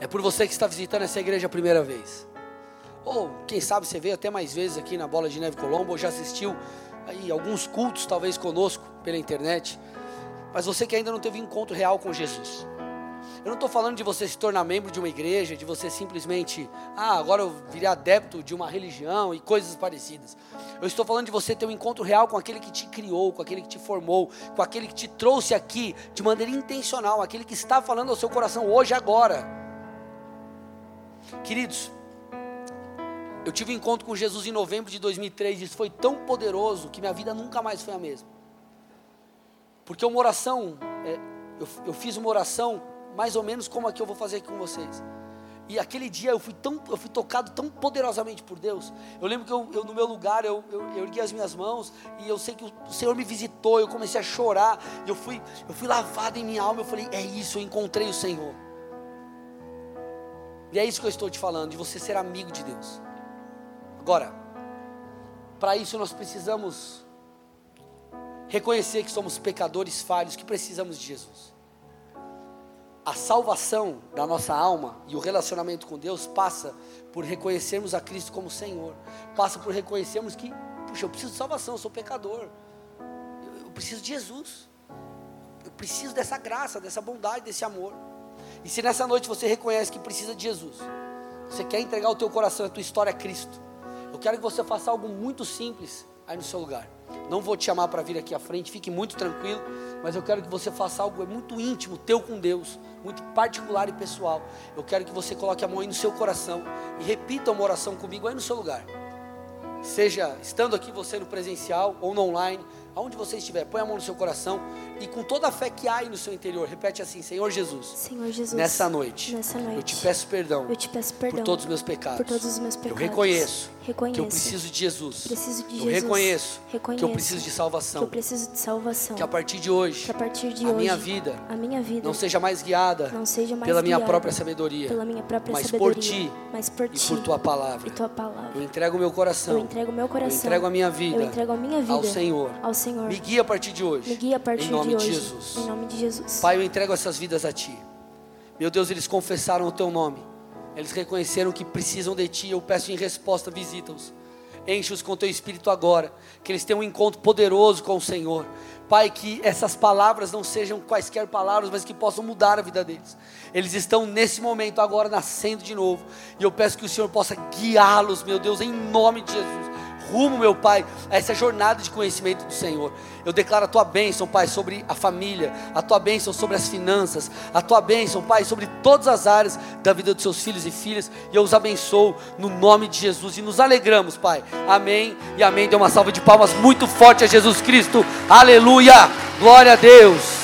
[SPEAKER 1] é por você que está visitando essa igreja a primeira vez. Ou quem sabe você veio até mais vezes aqui na Bola de Neve Colombo, ou já assistiu aí alguns cultos talvez conosco pela internet. Mas você que ainda não teve encontro real com Jesus. Eu não estou falando de você se tornar membro de uma igreja, de você simplesmente, ah, agora eu virei adepto de uma religião e coisas parecidas. Eu estou falando de você ter um encontro real com aquele que te criou, com aquele que te formou, com aquele que te trouxe aqui de maneira intencional, aquele que está falando ao seu coração hoje, agora. Queridos, eu tive um encontro com Jesus em novembro de 2003 e isso foi tão poderoso que minha vida nunca mais foi a mesma. Porque uma oração, é, eu, eu fiz uma oração mais ou menos como a que eu vou fazer aqui com vocês. E aquele dia eu fui tão, eu fui tocado tão poderosamente por Deus. Eu lembro que eu, eu no meu lugar eu, eu, eu, ergui as minhas mãos e eu sei que o Senhor me visitou. Eu comecei a chorar. Eu fui, eu fui lavado em minha alma. Eu falei, é isso, eu encontrei o Senhor. E é isso que eu estou te falando, de você ser amigo de Deus. Agora, para isso nós precisamos reconhecer que somos pecadores falhos, que precisamos de Jesus a salvação da nossa alma e o relacionamento com Deus passa por reconhecermos a Cristo como Senhor, passa por reconhecermos que, puxa, eu preciso de salvação, eu sou pecador, eu, eu preciso de Jesus, eu preciso dessa graça, dessa bondade, desse amor. E se nessa noite você reconhece que precisa de Jesus, você quer entregar o teu coração, a tua história a Cristo, eu quero que você faça algo muito simples aí no seu lugar. Não vou te chamar para vir aqui à frente, fique muito tranquilo, mas eu quero que você faça algo muito íntimo, teu com Deus, muito particular e pessoal. Eu quero que você coloque a mão aí no seu coração e repita uma oração comigo aí no seu lugar. Seja estando aqui você no presencial ou no online, Aonde você estiver, põe a mão no seu coração e com toda a fé que há aí no seu interior, repete assim: Senhor Jesus.
[SPEAKER 2] Senhor Jesus.
[SPEAKER 1] Nessa noite.
[SPEAKER 2] Nessa noite.
[SPEAKER 1] Eu te peço perdão.
[SPEAKER 2] Eu te peço perdão.
[SPEAKER 1] Por todos os meus pecados.
[SPEAKER 2] Por todos os meus pecados.
[SPEAKER 1] Eu reconheço.
[SPEAKER 2] Reconheço.
[SPEAKER 1] Que eu preciso de Jesus.
[SPEAKER 2] Preciso de
[SPEAKER 1] eu
[SPEAKER 2] Jesus.
[SPEAKER 1] reconheço.
[SPEAKER 2] Reconheço.
[SPEAKER 1] Que eu preciso de salvação.
[SPEAKER 2] Que eu preciso de salvação.
[SPEAKER 1] Que a partir de hoje.
[SPEAKER 2] Que a partir de
[SPEAKER 1] a
[SPEAKER 2] hoje.
[SPEAKER 1] minha vida.
[SPEAKER 2] A minha vida.
[SPEAKER 1] Não seja mais guiada.
[SPEAKER 2] Não seja mais
[SPEAKER 1] pela minha própria sabedoria.
[SPEAKER 2] Pela minha própria
[SPEAKER 1] mas
[SPEAKER 2] sabedoria.
[SPEAKER 1] por ti.
[SPEAKER 2] Mas por
[SPEAKER 1] E
[SPEAKER 2] ti.
[SPEAKER 1] por tua palavra.
[SPEAKER 2] E tua palavra.
[SPEAKER 1] Eu entrego o meu coração.
[SPEAKER 2] Eu entrego o meu coração.
[SPEAKER 1] Eu entrego a minha vida.
[SPEAKER 2] Eu entrego a minha vida.
[SPEAKER 1] Ao Senhor.
[SPEAKER 2] Ao Senhor.
[SPEAKER 1] Me guia a partir de hoje.
[SPEAKER 2] Me guia a partir
[SPEAKER 1] em nome
[SPEAKER 2] de
[SPEAKER 1] de
[SPEAKER 2] hoje.
[SPEAKER 1] Jesus.
[SPEAKER 2] Em nome de Jesus.
[SPEAKER 1] Pai, eu entrego essas vidas a Ti. Meu Deus, eles confessaram o Teu nome. Eles reconheceram que precisam de Ti. Eu peço em resposta, visita-os. Enche-os com Teu Espírito agora. Que eles tenham um encontro poderoso com o Senhor. Pai, que essas palavras não sejam quaisquer palavras, mas que possam mudar a vida deles. Eles estão nesse momento agora nascendo de novo. E eu peço que o Senhor possa guiá-los, meu Deus, em nome de Jesus rumo, meu Pai, a essa jornada de conhecimento do Senhor. Eu declaro a tua bênção, Pai, sobre a família, a tua bênção sobre as finanças, a tua bênção, Pai, sobre todas as áreas da vida dos seus filhos e filhas, e eu os abençoo no nome de Jesus e nos alegramos, Pai. Amém e amém. Dê uma salva de palmas muito forte a Jesus Cristo. Aleluia! Glória a Deus.